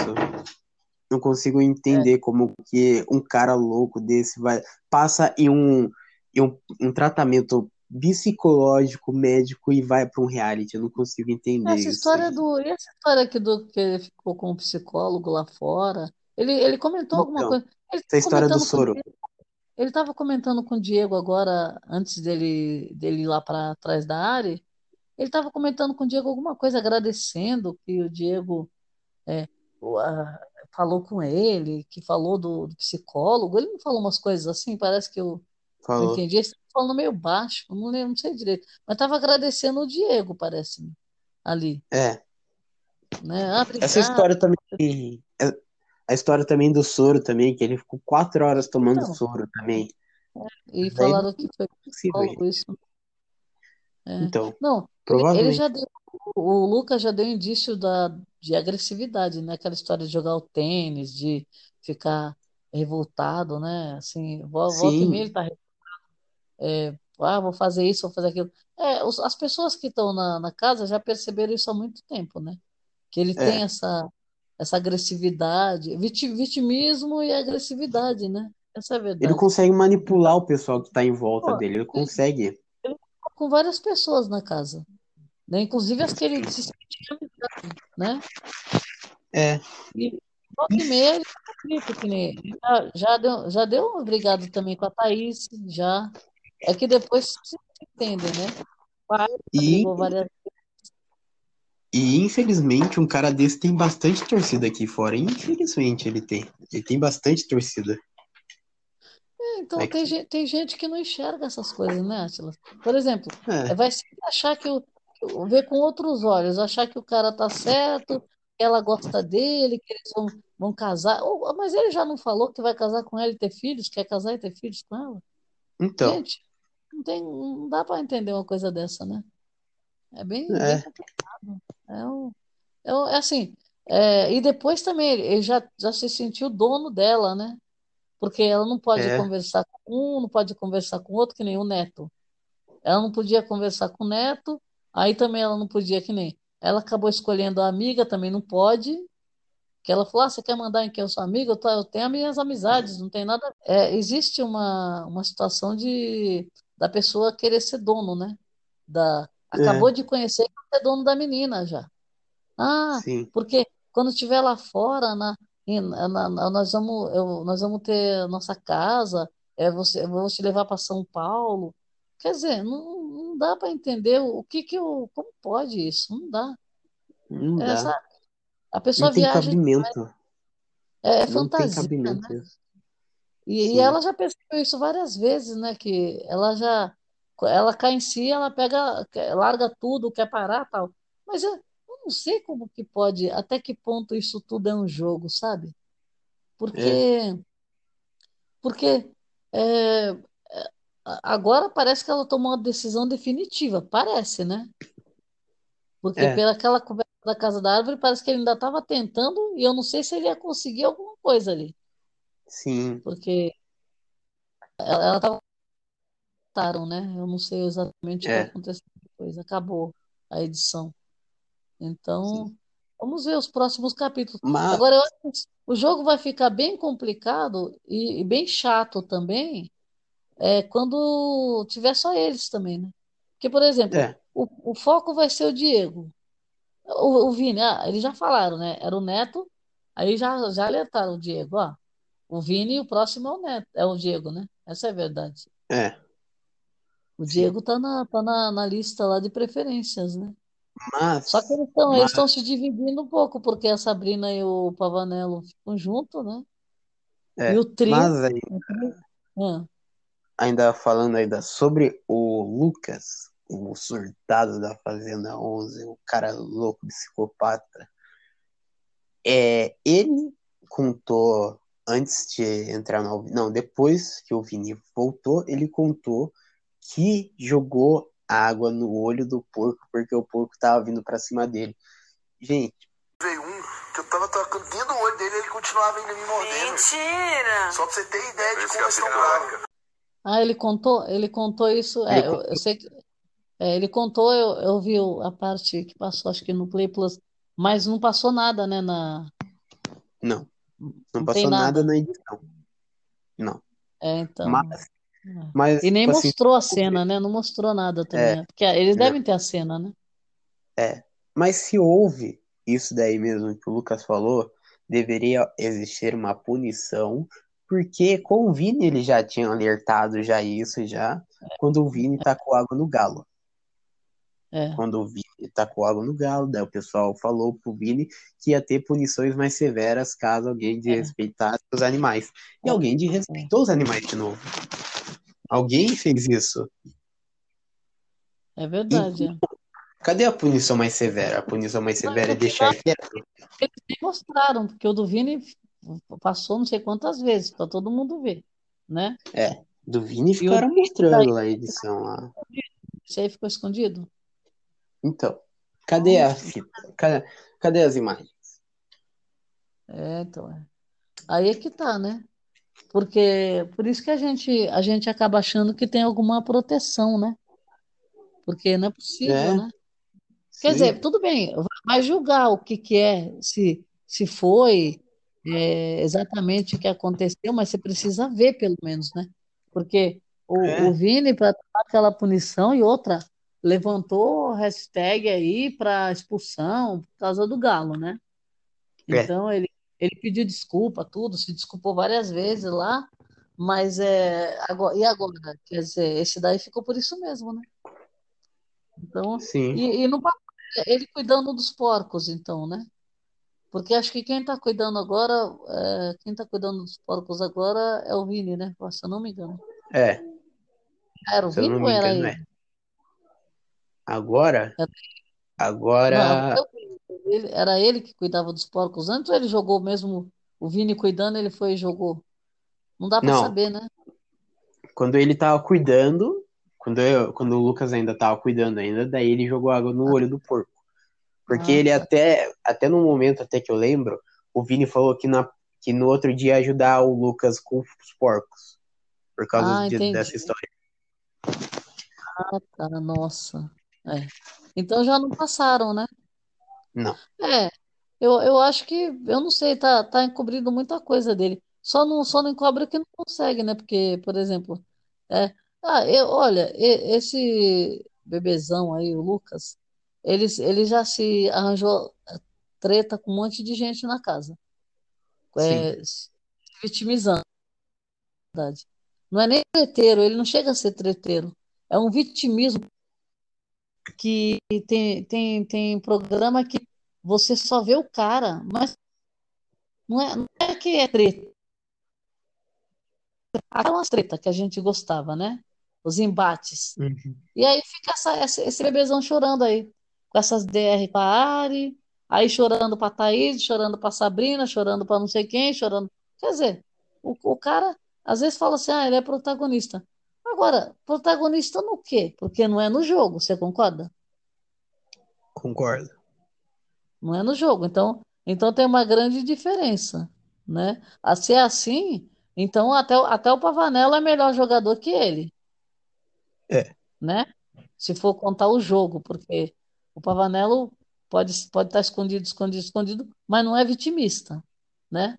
Não consigo entender como que um cara louco desse vai passa em um, em um, um tratamento psicológico, médico e vai para um reality. Eu não consigo entender Essa isso. história do, e essa história aqui do que ele ficou com o psicólogo lá fora, ele, ele comentou alguma Então, coisa. Ele essa história do soro. Ele estava comentando com o Diego agora, antes dele, dele ir lá para trás da área. Ele estava comentando com o Diego alguma coisa, agradecendo que o Diego é, o- a- falou com ele, que falou do, do psicólogo. Ele não falou umas coisas assim, parece que eu não Falou. entendi. Ele estava falando meio baixo, não lembro, não sei direito. Mas estava agradecendo o Diego, parece-me, ali, É. né? Ah, Essa história também. é- A história também do soro também, que ele ficou quatro horas tomando Então. soro também. E Daí falaram que foi Possível, psicólogo isso. É. Então, Não, ele, provavelmente. já deu, o Lucas já deu indício da, de agressividade, né? Aquela história de jogar o tênis, de ficar revoltado, né? Assim, vo- volta e meia Sim, ele tá, é, ah, vou fazer isso, vou fazer aquilo. É, os- as pessoas que estão na, na casa já perceberam isso há muito tempo, né? Que ele tem é. essa, essa agressividade, viti- vitimismo e agressividade, né? Essa é a Ele verdade. consegue manipular o pessoal que tá em volta Pô, dele. Ele ele, consegue. Com várias pessoas na casa, né? Inclusive as que ele se sentia né? É. E volta e meia ele tá já, já deu, já deu uma brigada também com a Thaís, já. É que depois se entende, né? Pai E, várias e infelizmente um cara desse tem bastante torcida aqui fora. Infelizmente ele tem. Ele tem bastante torcida É, Então, tem aqui. gente, tem gente que não enxerga essas coisas, né, Átila? Por exemplo, é, É. vai sempre achar que o, que ver com outros olhos, achar que o cara tá certo, que ela gosta dele, que eles vão, vão casar. Ou- mas ele já não falou que vai casar com ela e ter filhos, quer casar e ter filhos com ela? Então, Gente, não tem, não dá para entender uma coisa dessa, né? É bem, bem é. complicado. É, um, é, um- é assim, é, e depois também ele ele já, já se sentiu dono dela, né? Porque ela não pode É. conversar com um, não pode conversar com outro, que nem o neto. Ela não podia conversar com o neto, aí também ela não podia, que nem. Ela acabou escolhendo a amiga, também não pode. Que ela falou: ah, você quer mandar em quem eu sou amiga? Eu, tô- eu tenho as minhas amizades, não tem nada. É, existe uma, uma situação de da pessoa querer ser dono, né? Da, acabou É. de conhecer e quer ser dono da menina já. Ah, Sim. porque quando estiver lá fora, na, em- na- na- nós vamos, eu- nós vamos ter nossa casa, é, você, eu vou te levar para São Paulo. Quer dizer, não, não dá para entender o que que eu, como pode isso? Não dá. Não É, dá. A Não pessoa tem viaja, cabimento. é, é Não tem fantasia, cabimento né? E, e ela já percebeu isso várias vezes, né? Que ela já, ela cai em si, ela pega, larga tudo, quer parar, tal. Mas eu não sei como que pode, até que ponto isso tudo é um jogo, sabe? É. Porque Porque é, é, agora parece que ela tomou uma decisão definitiva, parece, né? Porque É, pelaquela conversa da Casa da Árvore, parece que ele ainda estava tentando, e eu não sei se ele ia conseguir alguma coisa ali, sim, porque ela estava, né? Eu não sei exatamente o que é, aconteceu depois, acabou a edição. Sim. Então, vamos ver os próximos capítulos. Mas, Agora, eu acho que o jogo vai ficar bem complicado e, e bem chato também, é, quando tiver só eles também, né? Porque, por exemplo, é, o, o foco vai ser o Diego. O, o Vini, ah, eles já falaram, né? Era o Neto, aí já, já alertaram o Diego, ó. O Vini e o próximo é o Neto, é o Diego, né? Essa é a verdade. é, O sim. Diego tá na, tá na, na lista lá de preferências, né? Só que Mas, eles estão eles mas, estão se dividindo um pouco, porque a Sabrina e o Pavanello ficam juntos, né? E é, o trio, mas aí, o trio- ah, ainda falando ainda sobre o Lucas, o surtado da Fazenda 11, o cara louco, psicopata, é, ele contou antes de entrar no, não, depois que o Vini voltou, ele contou que jogou água no olho do porco porque o porco tava vindo pra cima dele. Gente, Veio um que eu tava tocando dentro do olho dele e ele continuava ainda me mordendo. Mentira! Só pra você ter ideia de como eles estão bravos. ah, ele contou, ele contou isso, é, eu, eu sei que é, ele contou, eu, eu vi a parte que passou, acho que no Play Plus, mas não passou nada, né, na, não, não não passou nada nada. na edição. Não. É, então, Mas. Mas E nem tipo assim, mostrou a cena, né? Não mostrou nada também, é, né? Porque eles não, devem ter a cena, né? é. Mas se houve isso daí mesmo que o Lucas falou, deveria existir uma punição, porque com o Vini ele já tinha alertado já isso já, quando o Vini tacou água no galo. É, Quando o Vini tacou água no galo, daí o pessoal falou pro Vini que ia ter punições mais severas caso alguém é, desrespeitasse os animais. E é, alguém é. desrespeitou os animais de novo. Alguém fez isso. É E verdade, é. cadê a punição mais severa? A punição mais severa é deixar quieto. eles nem mostraram, porque o do Vini passou não sei quantas vezes, para todo mundo ver, né? É, do Vini E ficaram mostrando lá a edição lá. esse aí ficou escondido. Então, cadê a fita? Cadê, cadê as imagens? é, então, é. Aí é que tá, né? Porque por isso que a gente a gente acaba achando que tem alguma proteção, né? Porque não é possível, É, né? Quer dizer, sim, tudo bem, vai julgar o que que é, se, se foi é, exatamente o que aconteceu, mas você precisa ver pelo menos, né? Porque o, o é, Vini, para tomar aquela punição e outra, levantou hashtag aí para expulsão por causa do Galo, né? é, Então ele, ele pediu desculpa, tudo, se desculpou várias vezes lá, mas é, agora, e agora? Quer dizer, esse daí ficou por isso mesmo, né? Então, sim, e, e no ele cuidando dos porcos, então, né? Porque acho que quem está cuidando agora, é, quem está cuidando dos porcos agora é o Vini, né? Se eu não me engano. é, Era o eu Vini ou era engano ele? é. Agora, Era- Não, agora, Ele- era ele que cuidava dos porcos antes ou ele jogou mesmo o Vini cuidando, ele foi e jogou? Não dá para saber, né? quando ele tava cuidando, quando, eu, quando o Lucas ainda tava cuidando ainda, daí ele jogou água no olho do porco. Porque Ah, ele tá. até, até no momento até que eu lembro, o Vini falou que, na, que no outro dia ia ajudar o Lucas com os porcos, por causa Ah, de- dessa história. Ah, tá, nossa. É. Então já não passaram, né? Não, É, eu, eu acho que, eu não sei, tá, tá encobrindo muita coisa dele. Só não, só não encobre que não consegue, né? Porque, por exemplo, é, ah, eu, olha, e- esse bebezão aí, o Lucas, ele, ele já se arranjou treta com um monte de gente na casa, sim, é, se vitimizando, na verdade. Não é nem treteiro, ele não chega a ser treteiro. É um vitimismo que tem, tem, tem programa que você só vê o cara, mas não é, não é que é treta. Aquelas treta que a gente gostava, né? Os embates. uhum, E aí fica essa, esse bebezão chorando aí, com essas DR com a Ari, aí chorando pra Thaís, chorando pra Sabrina, chorando pra não sei quem, chorando. Quer dizer, o, o cara, Às vezes fala assim, ah, ele é protagonista. Agora, protagonista no quê? Porque não é no jogo, você concorda? Concordo. Não é no jogo. Então, então tem uma grande diferença, né? A ser assim, então até, o- até o Pavanello é melhor jogador que ele, É. né? Se for contar o jogo, porque o Pavanello pode pode estar escondido, escondido, escondido, mas não é vitimista, né?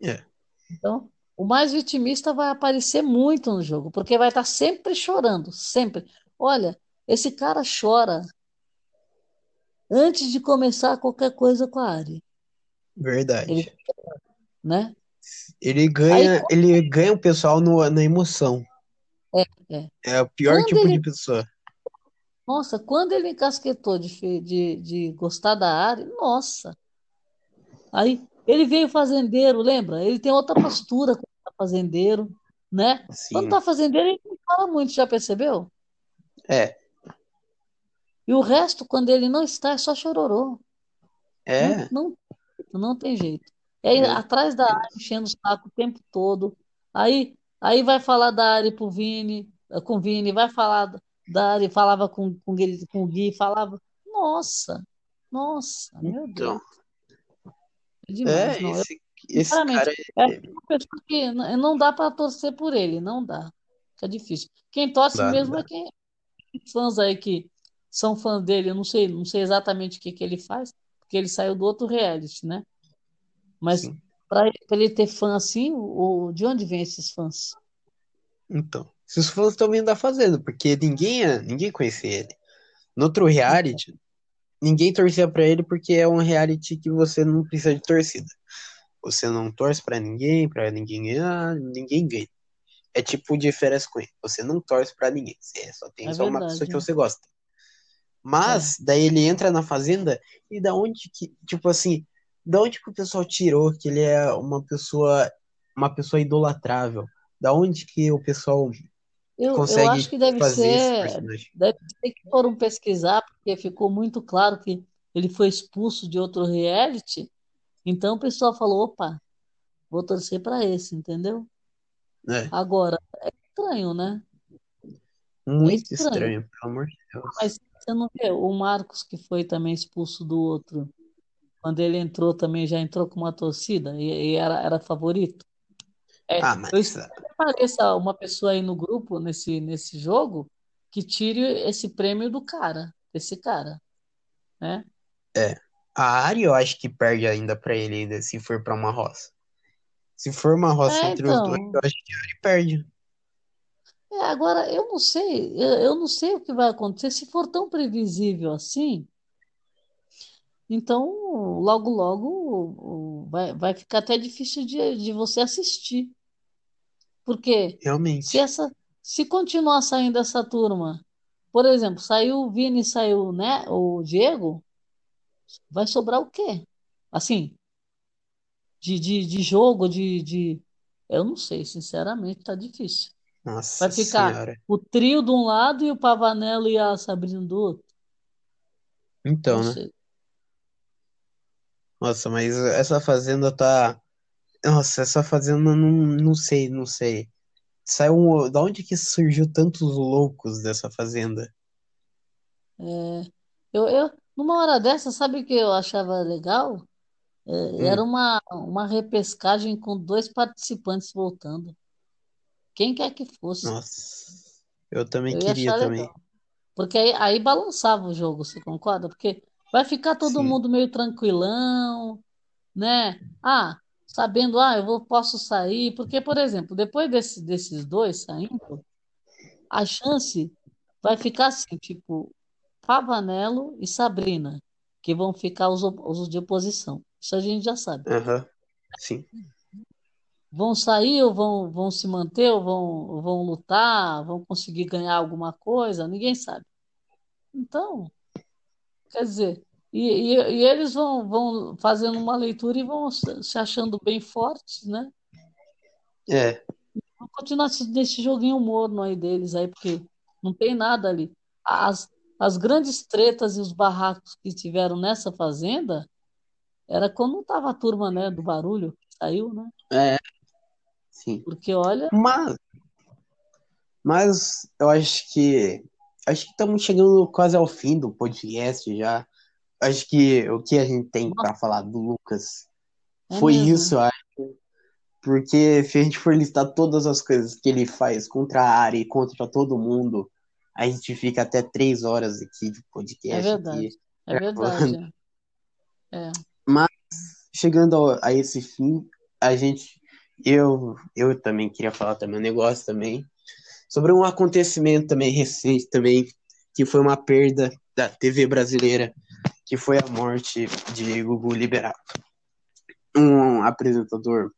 É. Então, o mais vitimista vai aparecer muito no jogo, porque vai estar sempre chorando, sempre. Olha, esse cara chora antes de começar qualquer coisa com a Ari, Verdade. Ele- né? Ele ganha, ele ganha o pessoal no, na emoção. É, é. É o pior Quando tipo ele- de pessoa. Nossa, quando ele encasquetou de, de, de gostar da Ari, nossa. Aí ele veio fazendeiro, lembra? Ele tem outra postura tá fazendeiro, né? Quando Sim. tá fazendeiro, ele não fala muito, já percebeu? É. E o resto, quando ele não está, é só chororô. É. Não, não, não tem jeito. É Meu atrás da Ari, enchendo o saco o tempo todo. Aí, aí vai falar da Ari pro Vini, eh, com o Vini, vai falar da Ari, falava com, com, ele, com o Gui, falava. Nossa, nossa, meu Então. Deus. É demais, É, esse, esse sinceramente, cara é uma pessoa que não dá para torcer por ele, não dá. Fica difícil. Quem torce Dá, mesmo dá. é quem fãs aí que são fãs dele, eu não sei, não sei exatamente o que que ele faz, porque ele saiu do outro reality, né? Mas para ele ter fã assim, o, de onde vem esses fãs? Então, esses fãs estão vindo da Fazenda, porque ninguém, é- ninguém conhecia ele. No outro reality, ninguém torcia pra ele porque é um reality que você não precisa de torcida. Você não torce pra ninguém, pra ninguém ganhar, ninguém ganha. É tipo de férias com ele. Você não torce pra ninguém. Você só tem É só uma verdade, pessoa que é. você gosta. Mas daí ele entra na Fazenda e da onde que, tipo assim, da onde que o pessoal tirou que ele é uma pessoa, uma pessoa idolatrável? Da onde que o pessoal Eu, eu consegue acho que deve ser, deve ser que foram pesquisar, porque ficou muito claro que ele foi expulso de outro reality. Então o pessoal falou, opa, vou torcer para esse, entendeu? É, Agora, é estranho, né? muito estranho. estranho, pelo amor de Deus. Mas você não vê o Marcos que foi também expulso do outro, quando ele entrou também já entrou com uma torcida e, e era, era favorito. É, Ah, mas eu espero que apareça uma pessoa aí no grupo nesse, nesse jogo que tire esse prêmio do cara, desse cara, né? A Ari eu acho que perde ainda pra ele ainda, se for pra uma roça. Se for uma roça É, entre os dois, então. eu acho que a Ari perde. É, agora eu não sei, eu, eu não sei o que vai acontecer se for tão previsível assim. Então, logo, logo vai, vai ficar até difícil de, de você assistir. Porque se Realmente. essa, se continuar saindo essa turma, por exemplo, saiu o Vini, saiu, né, o Diego, vai sobrar o quê? Assim, de, de, de jogo, de, de. Eu não sei, sinceramente, tá difícil. Nossa Vai ficar senhora. o trio de um lado e o Pavanello e a Sabrina do outro. Então, Não né? sei. Nossa, mas essa fazenda tá. Nossa, essa fazenda não, não sei, não sei. Saiu. um- Da onde que surgiu tantos loucos dessa fazenda? É, eu, eu, numa hora dessa, sabe o que eu achava legal? É, Hum. era uma, uma repescagem com dois participantes voltando. Quem quer que fosse. Nossa, eu também Eu ia queria achar também. legal. Porque aí, aí balançava o jogo, você concorda? Porque vai ficar todo Sim. mundo meio tranquilão, né? Ah, sabendo, ah, eu vou, posso sair. Porque, por exemplo, depois desse, desses dois saindo, a chance vai ficar assim, tipo, Pavanello e Sabrina, que vão ficar os, os de oposição. Isso a gente já sabe. Aham, sim. Vão sair ou vão, vão se manter ou vão, vão lutar, vão conseguir ganhar alguma coisa, ninguém sabe. Então, quer dizer, e, e, e eles vão, vão fazendo uma leitura e vão se achando bem fortes, né? É, Vão continuar se- nesse joguinho morno aí deles aí, porque não tem nada ali. As, as grandes tretas e os barracos que tiveram nessa fazenda era quando não tava a turma, né, do barulho que saiu, né? é. Sim. Porque olha, Mas, mas eu acho que acho que estamos chegando quase ao fim do podcast já. Acho que o que a gente tem para falar do Lucas É foi mesmo. isso, eu acho. Porque se a gente for listar todas as coisas que ele faz contra a área e contra todo mundo, a gente fica até três horas aqui de podcast. é verdade. aqui. É verdade. É. chegando ao- a esse fim, a gente, eu, eu também queria falar também um negócio também sobre um acontecimento também recente também, que foi uma perda da TV brasileira, que foi a morte de Gugu Liberato, um apresentador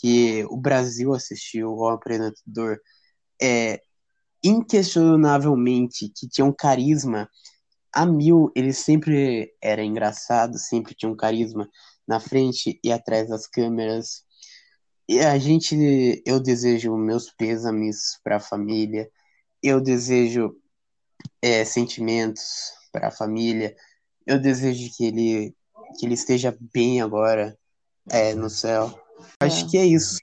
que o Brasil assistiu, um apresentador é, inquestionavelmente que tinha um carisma a mil, ele sempre era engraçado, sempre tinha um carisma na frente e atrás das câmeras. E a gente, eu desejo meus pêsames para a família, eu desejo é, sentimentos para a família, eu desejo que ele, que ele esteja bem agora é, no céu. Acho É. que é isso.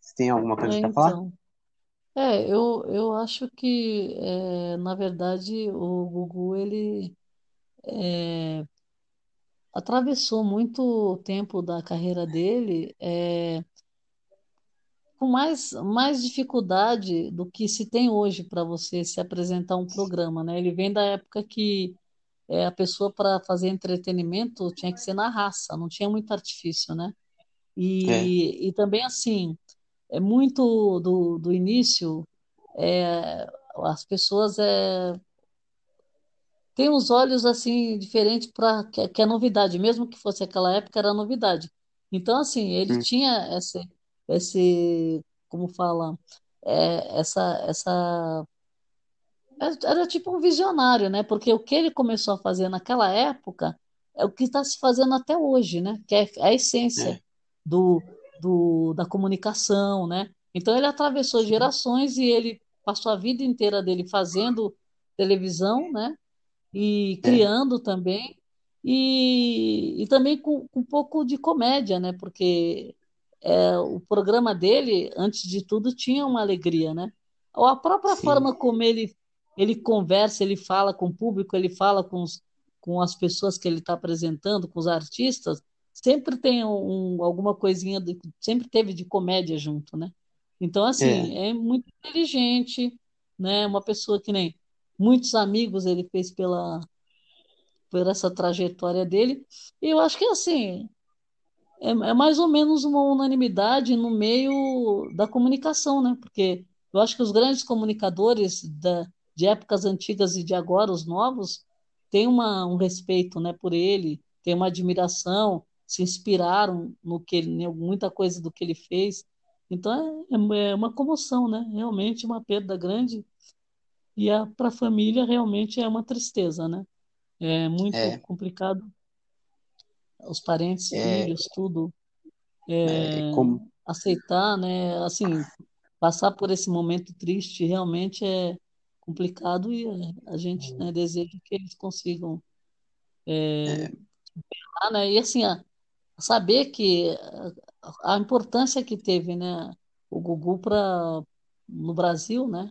Você tem alguma coisa É, para falar? É, eu, eu acho que, é, na verdade, o Gugu, ele é, atravessou muito tempo da carreira dele é, com mais, mais dificuldade do que se tem hoje para você se apresentar um programa, né? Ele vem da época que é, a pessoa, para fazer entretenimento, tinha que ser na raça, não tinha muito artifício, né? E, e também, assim, é muito do, do início, é, as pessoas é, têm os olhos assim diferentes para que, que é novidade, mesmo que fosse aquela época, era novidade. Então, assim, ele Hum. tinha esse, esse, como fala, é, essa, essa era era tipo um visionário, né? Porque o que ele começou a fazer naquela época é o que está se fazendo até hoje, né? Que é a essência É. do, do, da comunicação, né? Então ele atravessou gerações e ele passou a vida inteira dele fazendo televisão, né? E criando também e, e também com, com um pouco de comédia, né? Porque é, o programa dele, antes de tudo, tinha uma alegria, né? Ou a própria Sim. forma como ele ele conversa, ele fala com o público, ele fala com, os, com as pessoas que ele está apresentando, com os artistas, sempre tem um, alguma coisinha, de, sempre teve de comédia junto, né? Então, assim, é. muito inteligente, né? Uma pessoa que nem muitos amigos ele fez pela, por essa trajetória dele, e eu acho que, assim, é, é mais ou menos uma unanimidade no meio da comunicação, né? Porque eu acho que os grandes comunicadores da de épocas antigas e de agora, os novos, têm uma, um respeito né, por ele, têm uma admiração, se inspiraram no que ele, muita coisa do que ele fez. Então é, é uma comoção, né? Realmente uma perda grande. E para a família realmente é uma tristeza, né? É muito É. complicado. Os parentes, É. filhos, tudo. É, como- Aceitar, né? Assim, passar por esse momento triste realmente é complicado e a- gente né, deseja que eles consigam é, superar, né? E assim, a- saber que a, importância que teve, né, o Gugu para no Brasil, né?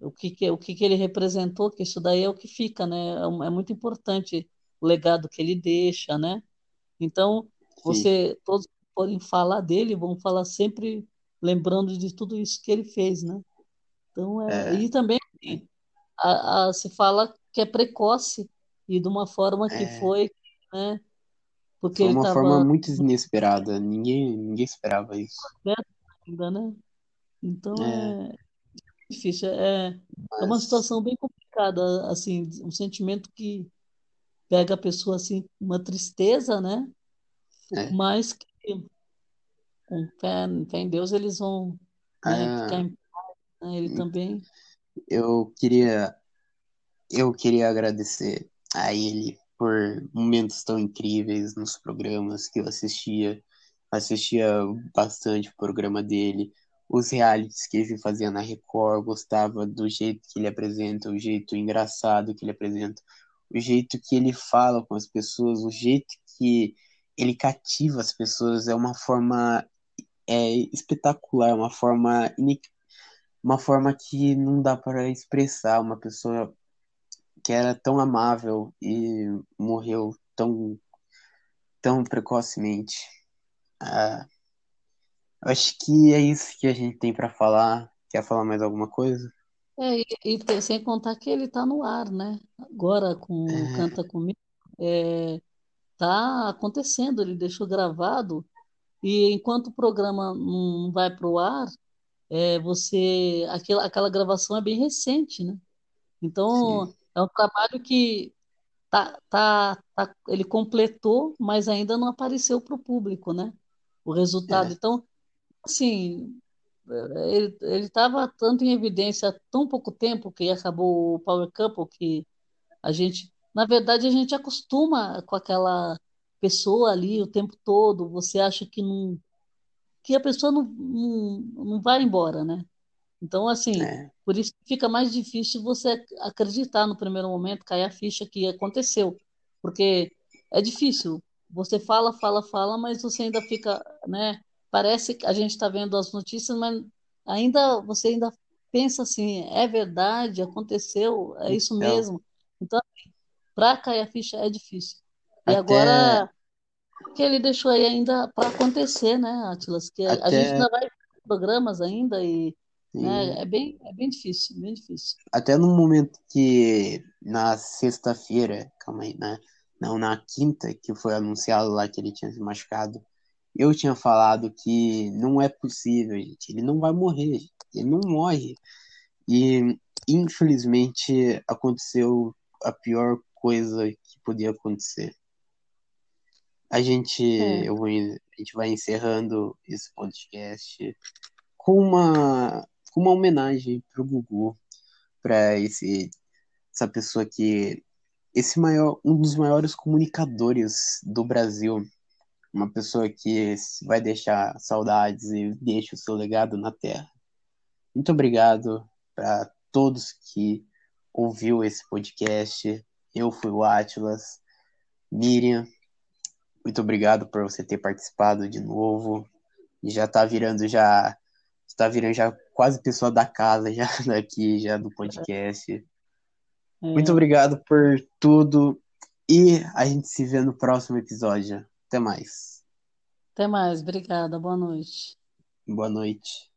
O que, que- o que, que ele representou, que isso daí é o que fica, né? É, é muito importante o legado que ele deixa, né? Então, você, todos que forem falar dele, vão falar sempre lembrando de tudo isso que ele fez, né? Então, é, É. e também a, a- se fala que é precoce e de uma forma que É. foi, né? Porque Foi uma estava forma muito inesperada. Ninguém, ninguém esperava isso. ainda, né? Então É. é difícil, é, é uma Mas- situação bem complicada, assim, um sentimento que pega a pessoa assim, uma tristeza, né? É. Mas que com fé, fé em Deus eles vão, né, Ah. ficar em paz, né? Ele também. eu queria eu queria agradecer a ele por momentos tão incríveis nos programas que eu assistia. Assistia bastante o programa dele os realities que ele fazia na Record gostava do jeito que ele apresenta o jeito engraçado que ele apresenta o jeito que ele fala com as pessoas o jeito que ele cativa as pessoas é uma forma é espetacular, uma forma uma forma que não dá para expressar uma pessoa que era tão amável e morreu tão tão precocemente. Ah, acho que é isso que a gente tem para falar. Quer falar mais alguma coisa? É, e, e sem contar que ele está no ar, né? Agora com o É, Canta Comigo, é, tá acontecendo, ele deixou gravado, e enquanto o programa não vai para o ar, é, você, aquela, aquela gravação é bem recente, né? sim, Então, é um trabalho que tá, tá, tá, ele completou, mas ainda não apareceu para o público, né? O resultado. é, Então, assim, ele ele estava tanto em evidência há tão pouco tempo que acabou o Power Couple que a gente, na verdade, a gente acostuma com aquela pessoa ali o tempo todo. Você acha que não, que a pessoa não, não, não vai embora, né? Então, assim, é, por isso fica mais difícil você ac- acreditar no primeiro momento, cair a ficha que aconteceu, porque é difícil. Você fala, fala, fala, mas você ainda fica, né? Parece que a gente está vendo as notícias, mas ainda você ainda pensa assim, é verdade, aconteceu, é isso então, mesmo. Então, para cair a ficha é difícil. E até, agora que ele deixou aí ainda para acontecer, né, Atlas? Que a a gente até, ainda vai programas ainda e, né, sim, é bem, é bem difícil, bem difícil. até no momento que na sexta-feira, calma aí, né? Não, na quinta, que foi anunciado lá que ele tinha se machucado, eu tinha falado que não é possível, gente. Ele não vai morrer, gente. Ele não morre. E infelizmente aconteceu a pior coisa que podia acontecer. A gente, É, eu vou, a gente vai encerrando esse podcast com uma, com uma homenagem pro Gugu, para esse essa pessoa que esse maior, um dos maiores comunicadores do Brasil, uma pessoa que vai deixar saudades e deixa o seu legado na Terra. Muito obrigado para todos que ouviu esse podcast. Eu fui o Atlas. Miriam, muito obrigado por você ter participado de novo. E já tá virando já está virando já quase pessoa da casa já daqui já do podcast. Muito é. obrigado por tudo e a gente se vê no próximo episódio. Até mais. Até mais, obrigada, boa noite. Boa noite.